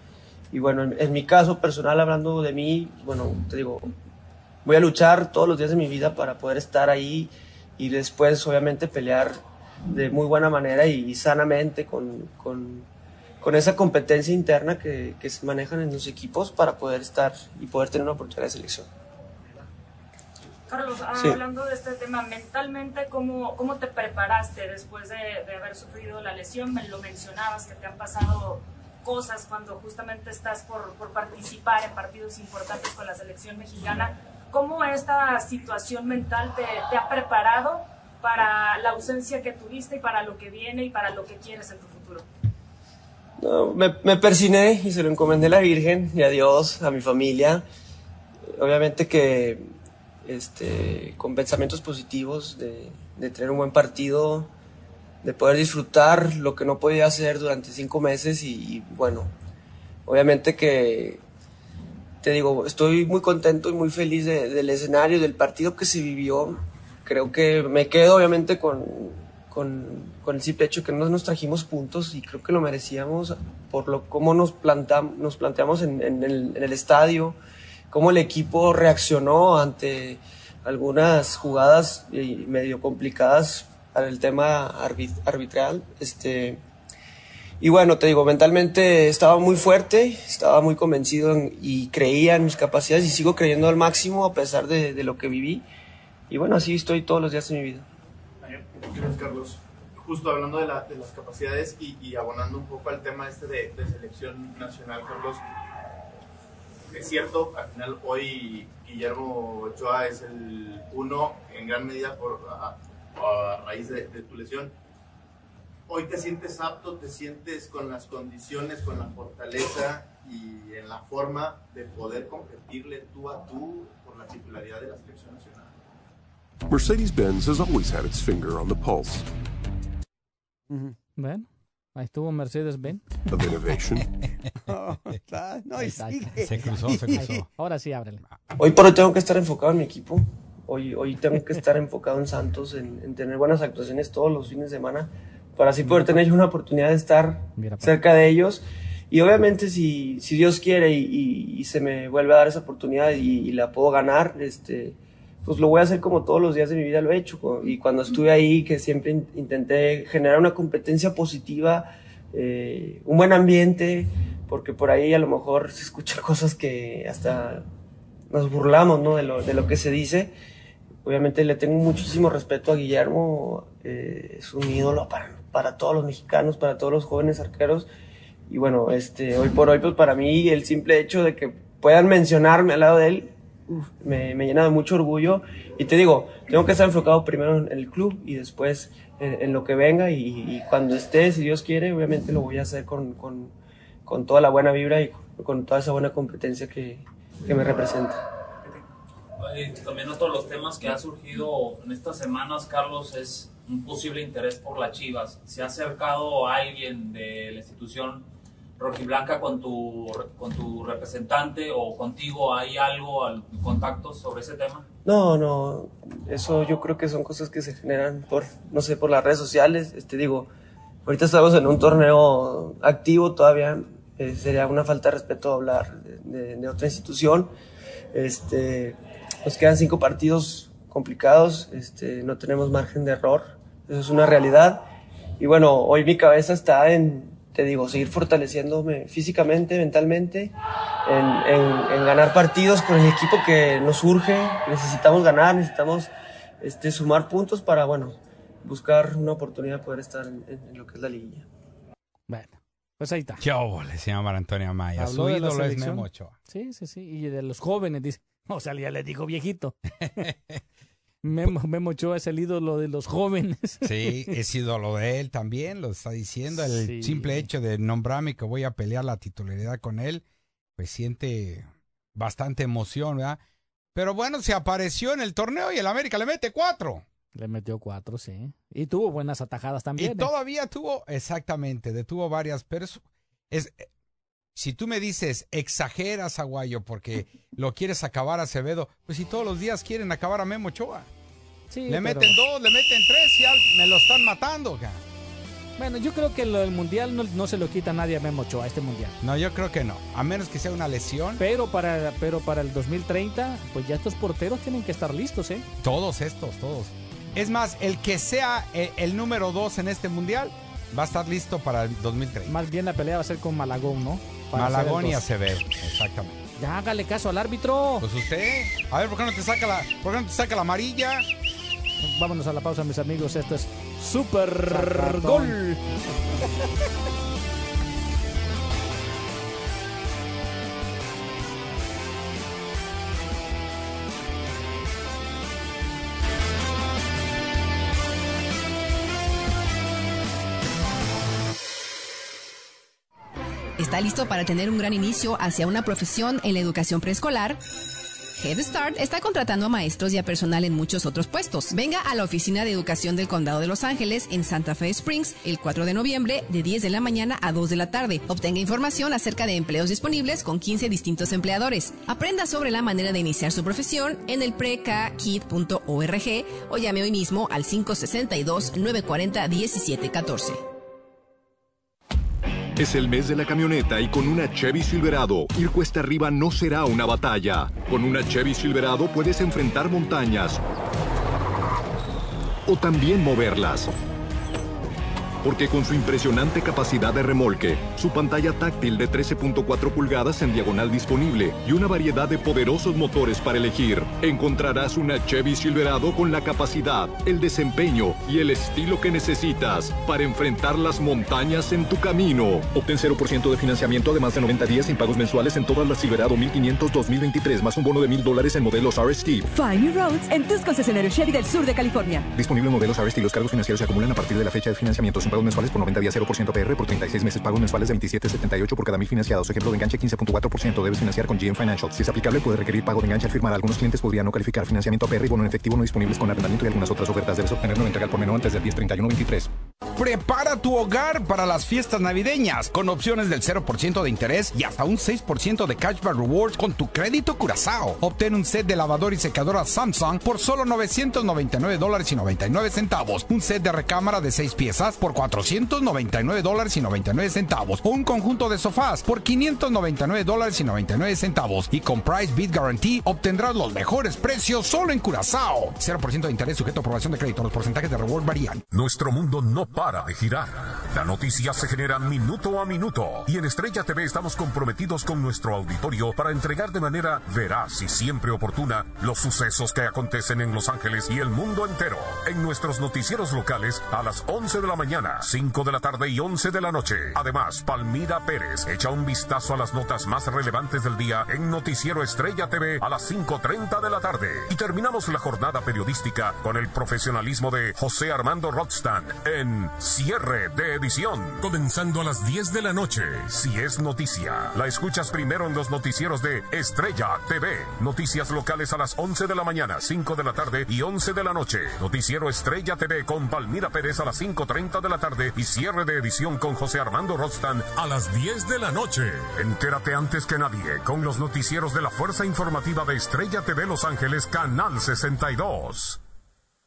Y bueno, en, en mi caso personal, hablando de mí, bueno, te digo, voy a luchar todos los días de mi vida para poder estar ahí y después obviamente pelear de muy buena manera y, sanamente con, con- con esa competencia interna que, que se manejan en los equipos para poder estar y poder tener una oportunidad de selección. Carlos, ah, Sí. hablando de este tema, mentalmente, ¿cómo, cómo te preparaste después de, de haber sufrido la lesión? Me lo mencionabas, que te han pasado cosas cuando justamente estás por, por participar en partidos importantes con la selección mexicana. ¿Cómo esta situación mental te, te ha preparado para la ausencia que tuviste y para lo que viene y para lo que quieres en tu futuro? No, me, me persiné y se lo encomendé a la Virgen y a Dios, a mi familia. Obviamente que este, con pensamientos positivos de, de tener un buen partido, de poder disfrutar lo que no podía hacer durante cinco meses y, y, bueno, obviamente que te digo, estoy muy contento y muy feliz de- del escenario, del partido que se vivió. Creo que me quedo obviamente con, con, con el simple hecho que no nos trajimos puntos y creo que lo merecíamos por lo cómo nos, plantam- nos planteamos en, en el, en el estadio, cómo el equipo reaccionó ante algunas jugadas medio complicadas para el tema arbit- arbitral. Este, y bueno, te digo, mentalmente estaba muy fuerte, estaba muy convencido en- y creía en mis capacidades y sigo creyendo al máximo a pesar de, de lo que viví. Y bueno, así estoy todos los días de mi vida. Gracias, Carlos. Justo hablando de, la- de las capacidades y, y abonando un poco al tema este de, de selección nacional, Carlos, es cierto, al final hoy Guillermo Ochoa es el uno en gran medida por, a, a raíz de, de tu lesión. Hoy te sientes apto, te sientes con las condiciones, con la fortaleza y en la forma de poder competirle tú a tú por la titularidad de la selección nacional. Mercedes Benz has always had its finger on the pulse Bueno, ahí estuvo Mercedes-Benz. of innovation. no, y sigue. Se cruzó, se cruzó. Ahora sí, ábrele. Hoy por hoy tengo que estar enfocado en mi equipo. Hoy, hoy tengo que estar enfocado en Santos, en, en tener buenas actuaciones todos los fines de semana, para así poder tener una oportunidad de estar Mira, pa. cerca de ellos. Y obviamente si, si Dios quiere y, y- y se me vuelve a dar esa oportunidad y, y la puedo ganar, este, pues lo voy a hacer como todos los días de mi vida lo he hecho. Y cuando estuve ahí, que siempre in- intenté generar una competencia positiva, eh, un buen ambiente, porque por ahí a lo mejor se escuchan cosas que hasta nos burlamos ¿no? de, lo, de lo que se dice. obviamente le tengo muchísimo respeto a Guillermo, eh, es un ídolo para, para todos los mexicanos, para todos los jóvenes arqueros. Y bueno, este, hoy por hoy, pues para mí el simple hecho de que puedan mencionarme al lado de él, me, me llena de mucho orgullo. Y te digo, tengo que estar enfocado primero en el club y después en, lo que venga. Y, cuando esté, si Dios quiere, obviamente lo voy a hacer con, con, con toda la buena vibra y con, toda esa buena competencia que, que me representa. También otro de los temas que ha surgido en estas semanas, Carlos, es un posible interés por las Chivas. ¿Se ha acercado alguien de la institución rojiblanca con tu, con tu representante o contigo? ¿Hay algo, al- contactos sobre ese tema? No, no, eso yo creo que son cosas que se generan por, no sé, por las redes sociales. Este, digo, ahorita estamos en un torneo activo todavía, eh, sería una falta de respeto hablar de otra institución. Este, nos quedan cinco partidos complicados, este, no tenemos margen de error, eso es una realidad. Y bueno, hoy mi cabeza está en, te digo, seguir fortaleciéndome físicamente, mentalmente, en, en- en ganar partidos con el equipo que nos urge. Necesitamos ganar, necesitamos este, sumar puntos para, bueno, buscar una oportunidad de poder estar en, en lo que es la liguilla. Bueno, pues ahí está. Qué óvole, señor Mar Antonio Amaya. Habló Su de la ídolo es selección. Memo Ochoa. Sí, sí, sí. Y de los jóvenes, dice. O sea, ya le digo viejito. Memo, Memo Ochoa es el ídolo de los jóvenes. Sí, es ídolo de él también, lo está diciendo. El Sí. simple hecho de nombrarme que voy a pelear la titularidad con él, pues siente bastante emoción, ¿verdad? Pero bueno, se apareció en el torneo y el América le mete cuatro. Le metió cuatro, sí. Y tuvo buenas atajadas también. Y ¿eh? todavía tuvo, exactamente, detuvo varias, pero es, es- si tú me dices, exageras, Aguayo, porque lo quieres acabar a Acevedo, pues si todos los días quieren acabar a Memo Ochoa. Sí, le pero- meten dos, le meten tres, ya me lo están matando. Bueno, yo creo que lo del mundial no, no se lo quita nadie a Memo Ochoa, este mundial. No, yo creo que no, a menos que sea una lesión. Pero para, pero para el 2030, pues ya estos porteros tienen que estar listos, ¿eh? Todos estos, todos. Es más, el que sea el, el número dos en este mundial va a estar listo para el 2030. Más bien la pelea va a ser con Malagón, ¿no? Malagón y. Acevedo, exactamente. Ya hágale caso al árbitro. Pues usted, a ver, ¿por qué no te saca la, por qué no te saca la amarilla? Vámonos a la pausa, mis amigos. Esto es Super. Gol. ¿Está listo para tener un gran inicio hacia una profesión en la educación preescolar? Head Start está contratando a maestros y a personal en muchos otros puestos. Venga a la Oficina de Educación del Condado de Los Ángeles en Santa Fe Springs el 4 de noviembre de 10 de la mañana a 2 de la tarde. Obtenga información acerca de empleos disponibles con 15 distintos empleadores. Aprenda sobre la manera de iniciar su profesión en el prekid.org o llame hoy mismo al 562-940-1714. Es el mes de la camioneta y con una Chevy Silverado, ir cuesta arriba no será una batalla. Con una Chevy Silverado puedes enfrentar montañas o también moverlas. Porque con su impresionante capacidad de remolque, su pantalla táctil de 13.4 pulgadas en diagonal disponible y una variedad de poderosos motores para elegir, encontrarás una Chevy Silverado con la capacidad, el desempeño y el estilo que necesitas para enfrentar las montañas en tu camino. Obtén 0% de financiamiento de más de 90 días sin pagos mensuales en todas las Silverado 1500 2023 más un bono de 1000 dólares en modelos RST. Find New Roads en tus concesionarios Chevy del sur de California. Disponible en modelos RST. Los cargos financieros se acumulan a partir de la fecha de financiamiento sin pagos mensuales por 90 días 0% PR por 36 meses. Pagos mensuales de 27.78 por cada mil financiados. Ejemplo de enganche 15.4%. Debes financiar con GM Financial. Si es aplicable, puede requerir pago de enganche al firmar. Algunos clientes podrían no calificar financiamiento PR y bono en efectivo no disponibles con arrendamiento y algunas otras ofertas. Debes obtenerlo en entrega por menor antes del 10-31-23. Prepara tu hogar para las fiestas navideñas con opciones del 0% de interés y hasta un 6% de cashback rewards con tu crédito Curazao. Obtén un set de lavadora y secadora Samsung por solo 999 dólares y 99 centavos. Un set de recámara de 6 piezas por 499 dólares y 99 centavos. Un conjunto de sofás por 599 dólares y 99 centavos. Y con Price Beat Guarantee obtendrás los mejores precios solo en Curazao. 0% de interés sujeto a aprobación de crédito. Los porcentajes de reward varían. Nuestro mundo no para de girar. La noticia se genera minuto a minuto y en Estrella TV estamos comprometidos con nuestro auditorio para entregar de manera veraz y siempre oportuna los sucesos que acontecen en Los Ángeles y el mundo entero. En nuestros noticieros locales a las 11 de la mañana, 5 de la tarde y 11 de la noche. Además, Palmira Pérez echa un vistazo a las notas más relevantes del día en Noticiero Estrella TV a las 5.30 de la tarde. Y terminamos la jornada periodística con el profesionalismo de José Armando Rothstein en Cierre de Edición. Comenzando a las 10 de la noche. Si es noticia, la escuchas primero en los noticieros de Estrella TV. Noticias locales a las 11 de la mañana, 5 de la tarde y 11 de la noche. Noticiero Estrella TV con Palmira Pérez a las 5.30 de la tarde y cierre de edición con José Armando Rothstein a las 10 de la noche. Entérate antes que nadie con los noticieros de la Fuerza Informativa de Estrella TV Los Ángeles, Canal 62.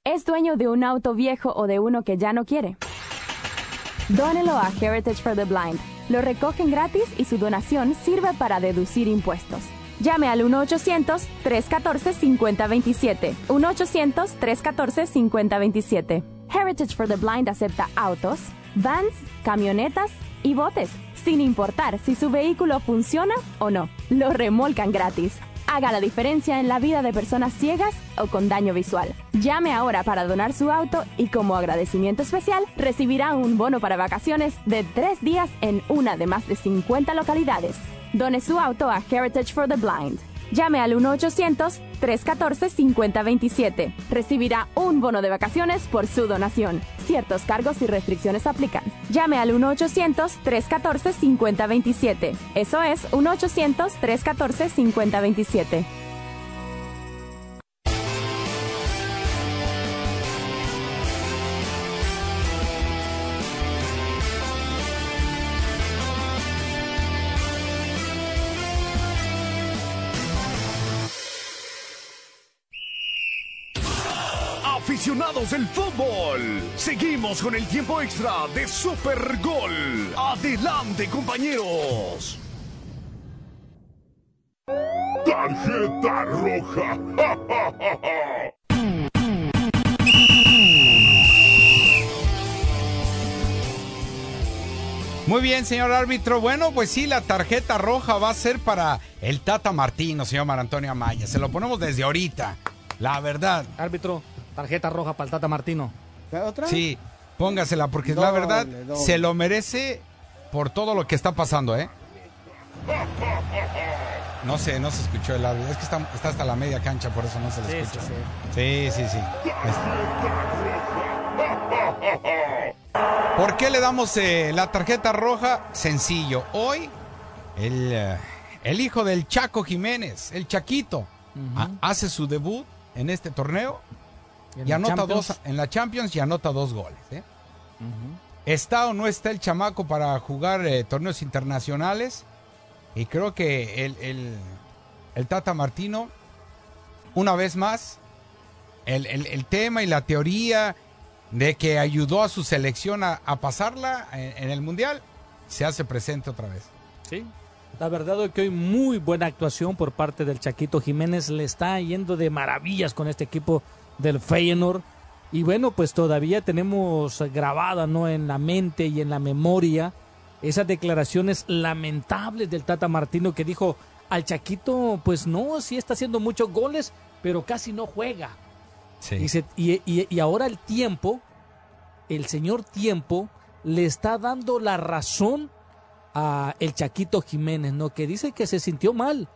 ¿Es dueño de un auto viejo o de uno que ya no quiere? Dónelo a Heritage for the Blind. Lo recogen gratis y su donación sirve para deducir impuestos. Llame al 1-800-314-5027. 1-800-314-5027. Heritage for the Blind acepta autos, vans, camionetas y botes, sin importar si su vehículo funciona o no. Lo remolcan gratis. Haga la diferencia en la vida de personas ciegas o con daño visual. Llame ahora para donar su auto y como agradecimiento especial recibirá un bono para vacaciones de tres días en una de más de 50 localidades. Done su auto a Heritage for the Blind. Llame al 1-800-314-5027. Recibirá un bono de vacaciones por su donación. Ciertos cargos y restricciones aplican. Llame al 1-800-314-5027. Eso es 1-800-314-5027. Aficionados del fútbol, seguimos con el tiempo extra de Super Gol. Adelante, compañeros. Tarjeta roja. Muy bien, señor árbitro. Bueno, pues sí, la tarjeta roja va a ser para el Tata Martino, señor Mar Antonio Amaya. Se lo ponemos desde ahorita. La verdad. Árbitro, tarjeta roja para el Tata Martino. ¿Otra? Sí, póngasela, porque la Doble, verdad doble. se lo merece por todo lo que está pasando, ¿eh? No sé, no se escuchó el árbitro. Es que está, está hasta la media cancha, por eso no se le Sí, escucha. sí, Sí, sí, sí. ¿Por qué le damos eh, la tarjeta roja? Sencillo. Hoy, el, eh, el hijo del Chaco Jiménez, el Chaquito, a- hace su debut en este torneo En y la anota Champions. dos en la Champions y anota dos goles. ¿eh? ¿Está o no está el chamaco para jugar eh, torneos internacionales? Y creo que el, el- el Tata Martino, una vez más, el, el- el tema y la teoría de que ayudó a su selección a, a pasarla en, en el Mundial, se hace presente otra vez. Sí. La verdad es que hoy muy buena actuación por parte del Chaquito Jiménez. Le está yendo de maravillas con este equipo del Feyenoord. Y bueno, pues todavía tenemos grabada ¿no? en la mente y en la memoria esas declaraciones lamentables del Tata Martino que dijo al Chaquito, pues no, sí está haciendo muchos goles, pero casi no juega. Y, se- y- y- y ahora el tiempo, el señor tiempo, le está dando la razón a el Chaquito Jiménez, ¿no? Que dice que se sintió mal.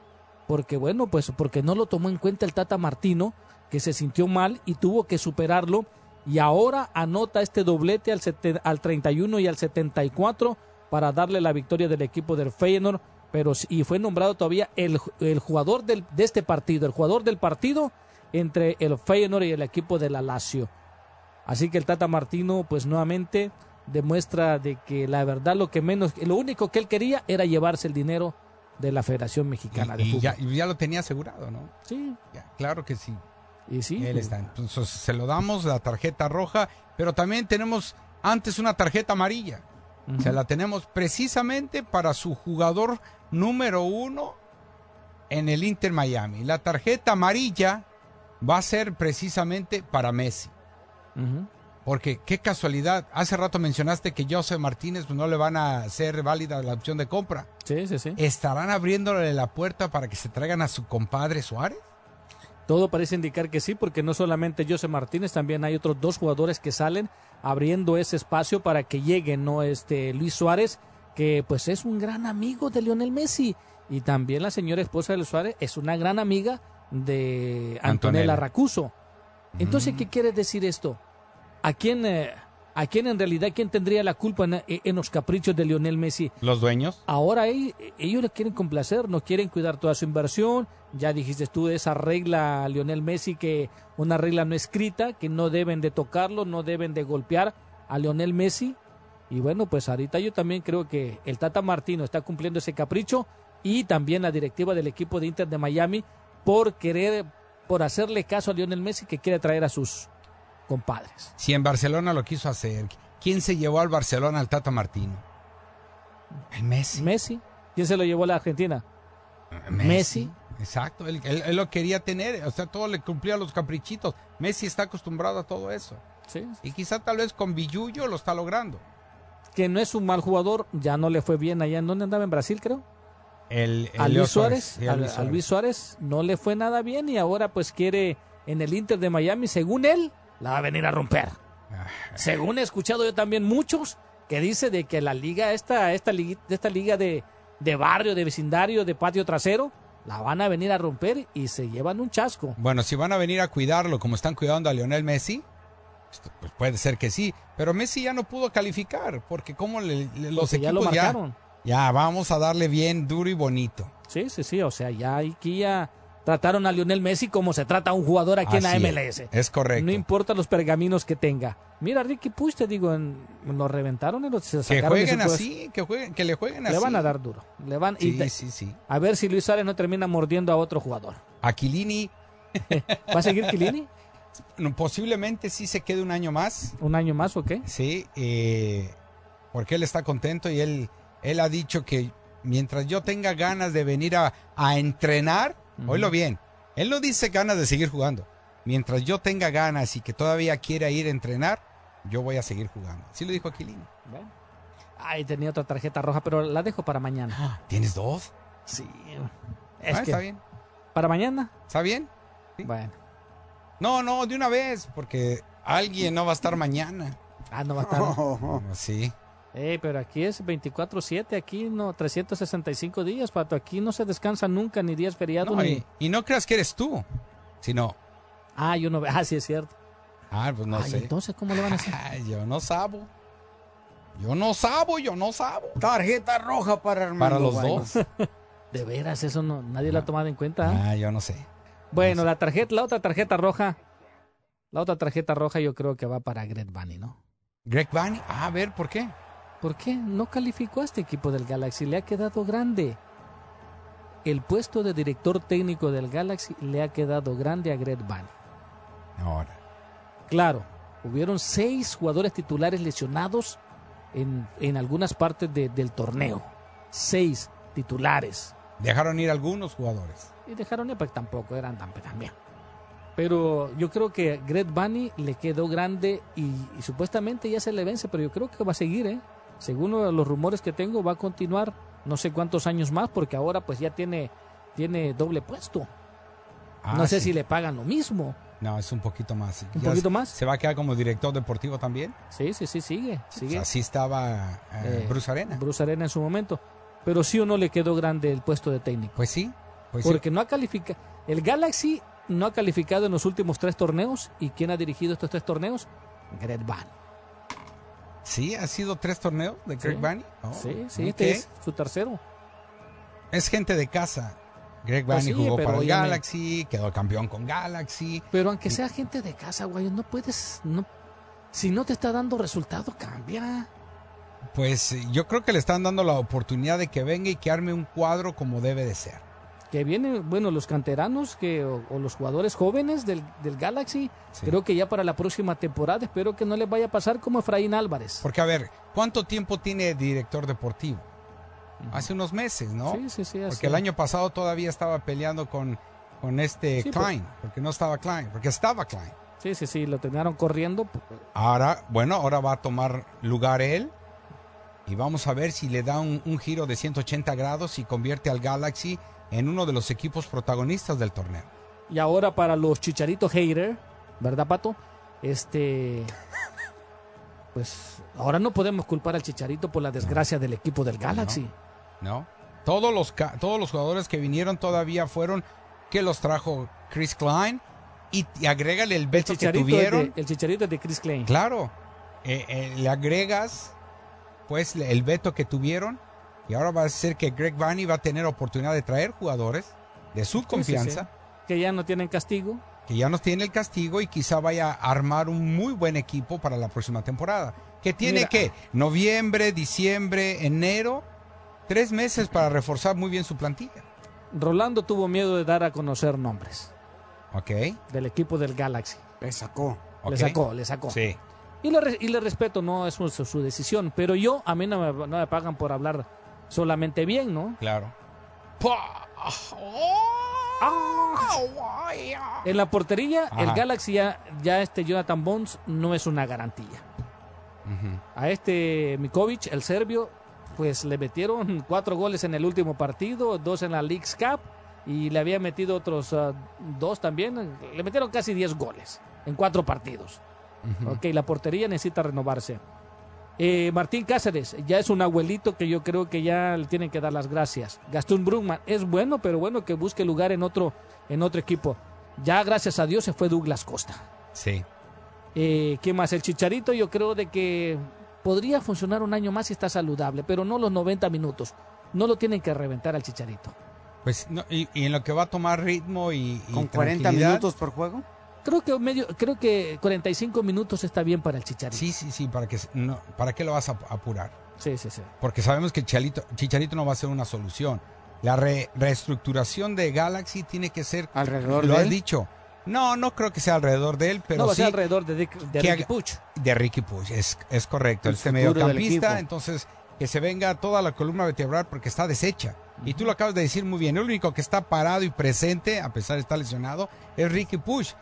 Porque bueno, pues porque no lo tomó en cuenta el Tata Martino, que se sintió mal y tuvo que superarlo. Y ahora anota este doblete al, al 31 y al 74 para darle la victoria del equipo del Feyenoord. Pero, y fue nombrado todavía el, el jugador del- de este partido, el jugador del partido entre el Feyenoord y el equipo de la Lazio. Así que el Tata Martino, pues nuevamente demuestra de que la verdad lo que menos, lo único que él quería era llevarse el dinero de la Federación Mexicana de Y Fútbol. ya, y ya lo tenía asegurado, ¿no? Sí. claro que sí. Y sí. Él está. Entonces se lo damos la tarjeta roja, pero también tenemos antes una tarjeta amarilla. Se la tenemos precisamente para su jugador número uno en el Inter Miami. La tarjeta amarilla va a ser precisamente para Messi. Porque qué casualidad, hace rato mencionaste que José Martínez pues, no le van a hacer válida la opción de compra. Sí, sí, sí. ¿Estarán abriéndole la puerta para que se traigan a su compadre Suárez? Todo parece indicar que sí, porque no solamente José Martínez, también hay otros dos jugadores que salen abriendo ese espacio para que lleguen, ¿no? Este Luis Suárez, que pues es un gran amigo de Lionel Messi. Y también la señora esposa de Luis Suárez es una gran amiga de Antonella, Antonella. Racuso. Entonces, ¿qué quiere decir esto? ¿A quién, eh, ¿A quién en realidad, quién tendría la culpa en, en los caprichos de Lionel Messi? ¿Los dueños? Ahora ellos, ellos le quieren complacer, no quieren cuidar toda su inversión. Ya dijiste tú de esa regla, Lionel Messi, que una regla no escrita, que no deben de tocarlo, no deben de golpear a Lionel Messi. Y bueno, pues ahorita yo también creo que el Tata Martino está cumpliendo ese capricho y también la directiva del equipo de Inter de Miami por querer, por hacerle caso a Lionel Messi que quiere traer a sus compadres. Si en Barcelona lo quiso hacer, ¿quién se llevó al Barcelona al Tata Martino? El Messi. Messi. ¿Quién se lo llevó a la Argentina? Messi. Exacto, él, él- él lo quería tener, o sea, todo le cumplía los caprichitos. Messi está acostumbrado a todo eso. Sí. Y quizá tal vez con Villullo lo está logrando. Que no es un mal jugador, ya no le fue bien allá. ¿En dónde andaba? ¿En Brasil, creo? El, el a Luis Suárez, sí, a, a Luis a Suárez. Luis Suárez no le fue nada bien y ahora pues quiere en el Inter de Miami, según él, la va a venir a romper. Según he escuchado yo también muchos que dice de que la liga esta esta liga, esta liga de, de barrio, de vecindario, de patio trasero, la van a venir a romper y se llevan un chasco. Bueno, si van a venir a cuidarlo como están cuidando a Lionel Messi, pues puede ser que sí. Pero Messi ya no pudo calificar, porque como le, le- los Porque ya equipos ya, marcaron. ya vamos a darle bien duro y bonito. Sí, sí, sí, o sea, ya aquí ya trataron a Lionel Messi como se trata a un jugador aquí en la es, MLS. es correcto. No importa los pergaminos que tenga. Mira, Ricky Push, te digo, en- lo reventaron y lo se Que sacaron de jueguen así, que jueguen, que le jueguen así. Le van a dar duro. Le van, y Sí, de- sí, sí. A ver si Luis Suárez no termina mordiendo a otro jugador. Aquilini. ¿Va a seguir Quilini? Posiblemente sí se quede un año más. ¿Un año más o qué? Sí, eh, porque él está contento y él, él ha dicho que mientras yo tenga ganas de venir a, a entrenar, oílo bien, él no dice ganas de seguir jugando. Mientras yo tenga ganas y que todavía quiera ir a entrenar, yo voy a seguir jugando. Sí lo dijo Aquilini. Bueno. Ay, tenía otra tarjeta roja, pero la dejo para mañana. ¿Tienes dos? Sí. Ah, Es que, está bien. ¿Para mañana? ¿Está bien? Bueno. No, no, de una vez, porque alguien no va a estar mañana. Ah, no va a estar. Sí. Eh, pero aquí es 24-7, aquí no, 365 días, Pato. Aquí no se descansa nunca, ni días feriados, No, ni... y, y no creas que eres tú, sino... Ah, yo no veo. Ah, sí, es cierto. Ah, pues no Ay, sé. entonces, ¿cómo le van a hacer? Ay, yo no sabo. Yo no sabo, yo no sabo. Tarjeta roja para Armando. Para los dos. De veras, eso no, nadie lo ha tomado en cuenta. ¿ah? Ah, yo no sé. Bueno, la tarjeta, la otra tarjeta roja, la otra tarjeta roja yo creo que va para Greg Bunny, ¿no? Greg Bunny, ah, a ver, ¿por qué? ¿Por qué no calificó a este equipo del Galaxy? Le ha quedado grande. El puesto de director técnico del Galaxy le ha quedado grande a Greg Bunny. Ahora. Claro, hubieron seis jugadores titulares lesionados en, en algunas partes de- del torneo. Seis titulares. Dejaron ir algunos jugadores. Y dejaron ir, pues tampoco eran tan también. Pero yo creo que Greg Bunny le quedó grande y, y supuestamente ya se le vence, pero yo creo que va a seguir, ¿eh? Según los rumores que tengo, va a continuar no sé cuántos años más, porque ahora pues ya tiene, tiene doble puesto. Ah, no sé sí. si le pagan lo mismo. No, es un poquito más. ¿Un Ya poquito se- más? ¿Se va a quedar como director deportivo también? Sí, sí, sí, sigue. sigue. Así estaba eh, Eh, Bruce Arena. Bruce Arena en su momento. Pero sí o no le quedó grande el puesto de técnico. Pues sí. Pues sí. porque no ha calificado. El Galaxy no ha calificado en los últimos tres torneos. ¿Y quién ha dirigido estos tres torneos? Bunny. Sí, ha sido tres torneos de Greg Sí. Bunny. Oh, sí, sí, este es su tercero. Es gente de casa. Greg Pues Bunny sí, jugó para el. Galaxy, quedó campeón con Galaxy. Pero aunque sea gente de casa, güey, no puedes. No, si no te está dando resultado, cambia. Pues eh, yo creo que le están dando la oportunidad de que venga y que arme un cuadro como debe de ser. Que vienen, bueno, los canteranos que, o, o los jugadores jóvenes del, del Galaxy. Creo que ya para la próxima temporada espero que no les vaya a pasar como Efraín Álvarez. Porque, a ver, ¿cuánto tiempo tiene director deportivo? Hace unos meses, ¿no? Sí, sí, sí. así. Porque el año pasado todavía estaba peleando con, con este Sí. Klein, porque no estaba Klein, porque estaba Klein. Sí, sí, sí, lo terminaron corriendo. Ahora, bueno, ahora va a tomar lugar él. Y vamos a ver si le da un, un giro de 180 grados y convierte al Galaxy en uno de los equipos protagonistas del torneo. Y ahora para los chicharitos hater, ¿verdad, Pato? Este. Pues ahora no podemos culpar al chicharito por la desgracia del equipo del Galaxy. ¿No? Todos los, todos los jugadores que vinieron todavía fueron que los trajo Chris Klein y, y agrégale el veto que tuvieron. de- el chicharito es de Chris Klein. Claro, eh, eh, le agregas pues el veto que tuvieron y ahora va a ser que Greg Vanny va a tener oportunidad de traer jugadores de su Sí, sí, confianza sí. Que ya no tienen castigo. que ya nos tiene el castigo y quizá vaya a armar un muy buen equipo para la próxima temporada. Que tiene que noviembre, diciembre, enero, tres meses para reforzar muy bien su plantilla. Rolando tuvo miedo de dar a conocer nombres Ok. del equipo del Galaxy. Le sacó. Le sacó, le sacó. Sí. Y le, y le respeto, no es su, su decisión. Pero yo, a mí no me, no me pagan por hablar solamente bien, ¿no? Claro. En la portería, el. Galaxy ya, ya este Jonathan Bones no es una garantía. A este Mikovic, el serbio, pues le metieron cuatro goles en el último partido, dos en la League's Cup y le había metido otros ah, dos también. Le metieron casi 10 goles en cuatro partidos. Ok, la portería necesita renovarse. Eh, Martín Cáceres ya es un abuelito que yo creo que ya le tienen que dar las gracias. Gastón Brugman es bueno, pero bueno que busque lugar en otro, en otro equipo. Ya gracias a Dios se fue Douglas Costa. Sí. Eh, ¿Qué más? El Chicharito yo creo de que podría funcionar un año más si está saludable, pero no los 90 minutos. No lo tienen que reventar al Chicharito. Pues no, y, y en lo que va a tomar ritmo y, y ¿Con 40 tranquilidad, minutos por juego? Creo que medio, creo que 45 minutos está bien para el Chicharito. Sí, sí, sí, para que no, para qué lo vas a apurar. Sí, sí, sí. Porque sabemos que Chalito- Chicharito no va a ser una solución. La re- reestructuración de Galaxy tiene que ser alrededor lo de has él. dicho. No, no creo que sea alrededor de él, pero no va a sí ser alrededor de, Dick- de que Ricky Puch. de Ricky Puch, es, es correcto. El Este mediocampista, entonces que se venga toda la columna vertebral porque está deshecha. Y tú lo acabas de decir muy bien. El único que está parado y presente, a pesar de estar lesionado, es Ricky Puch.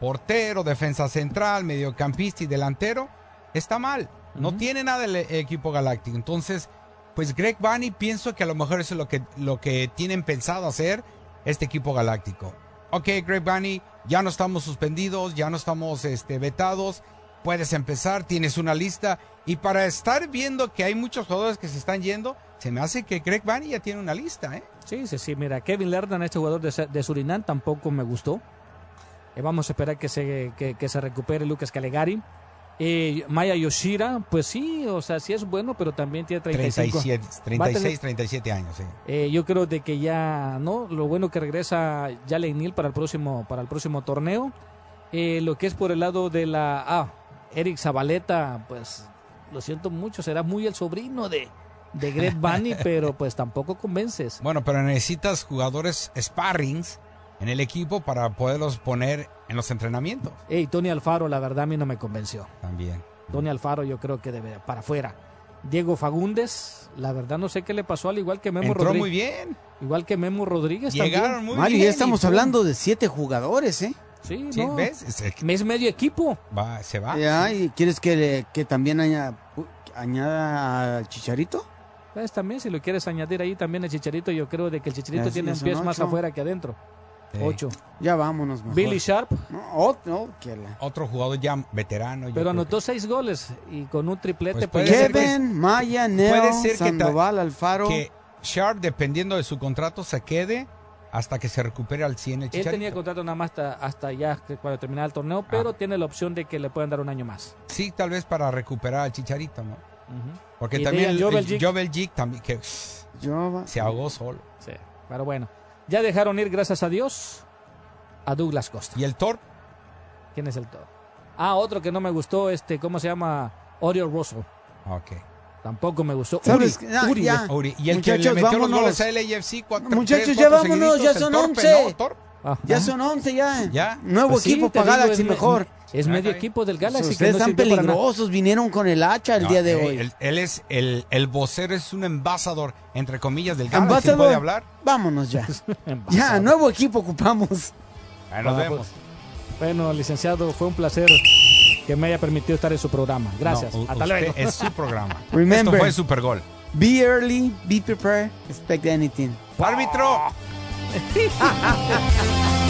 Portero, defensa central, mediocampista y delantero. Está mal. No tiene nada el equipo galáctico. Entonces, pues Greg Vanny pienso que a lo mejor eso es lo que, lo que tienen pensado hacer este equipo galáctico. Ok, Greg Vanny, ya no estamos suspendidos, ya no estamos este, vetados. Puedes empezar, tienes una lista. Y para estar viendo que hay muchos jugadores que se están yendo, se me hace que Greg Vanny ya tiene una lista, ¿eh? Sí, sí, sí. Mira, Kevin Lerdan, este jugador de, de Surinam, tampoco me gustó. Eh, vamos a esperar que se, que, que se recupere Lucas Calegari. Eh, Maya Yoshira, pues sí, o sea, sí es bueno, pero también tiene 35. 37, Va a 36, tener- 37 años, sí. Eh, yo creo de que ya, ¿no? Lo bueno que regresa Jalen Neal para el próximo, para el próximo torneo. Eh, lo que es por el lado de la... Ah, Eric Zabaleta, pues lo siento mucho, será muy el sobrino de, de Greg Bunny, pero pues tampoco convences. Bueno, pero necesitas jugadores sparrings en el equipo para poderlos poner en los entrenamientos. Hey, Tony Alfaro, la verdad a mí no me convenció. También. Tony Alfaro yo creo que debe para afuera. Diego Fagundes, la verdad no sé qué le pasó, al igual que Memo Entró Rodríguez. muy bien. Igual que Memo Rodríguez Llegaron también. muy Mario, bien. ya estamos y hablando de siete jugadores, ¿eh? Sí, Sí, no. ¿ves? Es, Es medio equipo. va, se va. Ya, ¿y quieres que, le- que también aña- añada al Chicharito? Pues también, si lo quieres añadir ahí también el Chicharito, yo creo de que el Chicharito Ya, sí, tiene pies más afuera que adentro. Ocho. Ya vámonos mejor. Billy Sharp, No, oh, no, que la- Otro jugador ya veterano. pero anotó seis goles y con un triplete. Pues puede ser que- Kevin, Maya, Neo, puede ser que Alfaro. que Sharp, dependiendo de su contrato, se quede hasta que se recupere al 100 el Él Chicharito. tenía contrato nada más hasta, hasta ya que cuando terminara el torneo, Ah. pero tiene la opción de que le puedan dar un año más. Sí, tal vez para recuperar al Chicharito, ¿no? Porque Y también el, Joveljic. Joveljic también que se ahogó solo. Sí, pero bueno. Ya dejaron ir, gracias a Dios, a Douglas Costa. ¿Y el Thor? ¿Quién es el todo? Ah, otro que no me gustó, este, ¿cómo se llama? Oriol Russell. Ok. Tampoco me gustó. ¿Sabes? Uri, Ah, Uri, ya. Uri, Y el Muchachos, que le metió vámonos. los goles a LAFC. Cuatro, Muchachos, tres, ya cuatro vámonos, ya seguiditos, el son Torpe, 11. ¿no? Thor. Ya son 11 ya. Ya. Nuevo Pues sí, equipo te para Galaxy mejor. Es Ah, medio equipo del Galaxy. que Ustedes no están peligrosos, vinieron con el hacha el No, día de eh, hoy. Él, él es el, el vocero, es un embajador, entre comillas, del Galaxy. Ambassador, ¿Puede hablar? Vámonos ya. ya, nuevo equipo ocupamos. Ahí nos Ah, vemos. pues. Bueno, licenciado, fue un placer que me haya permitido estar en su programa. Gracias. No, Hasta usted luego. Es su programa. Remember. Esto fue Super Gol. Be early, be prepared, expect anything. ¡Árbitro!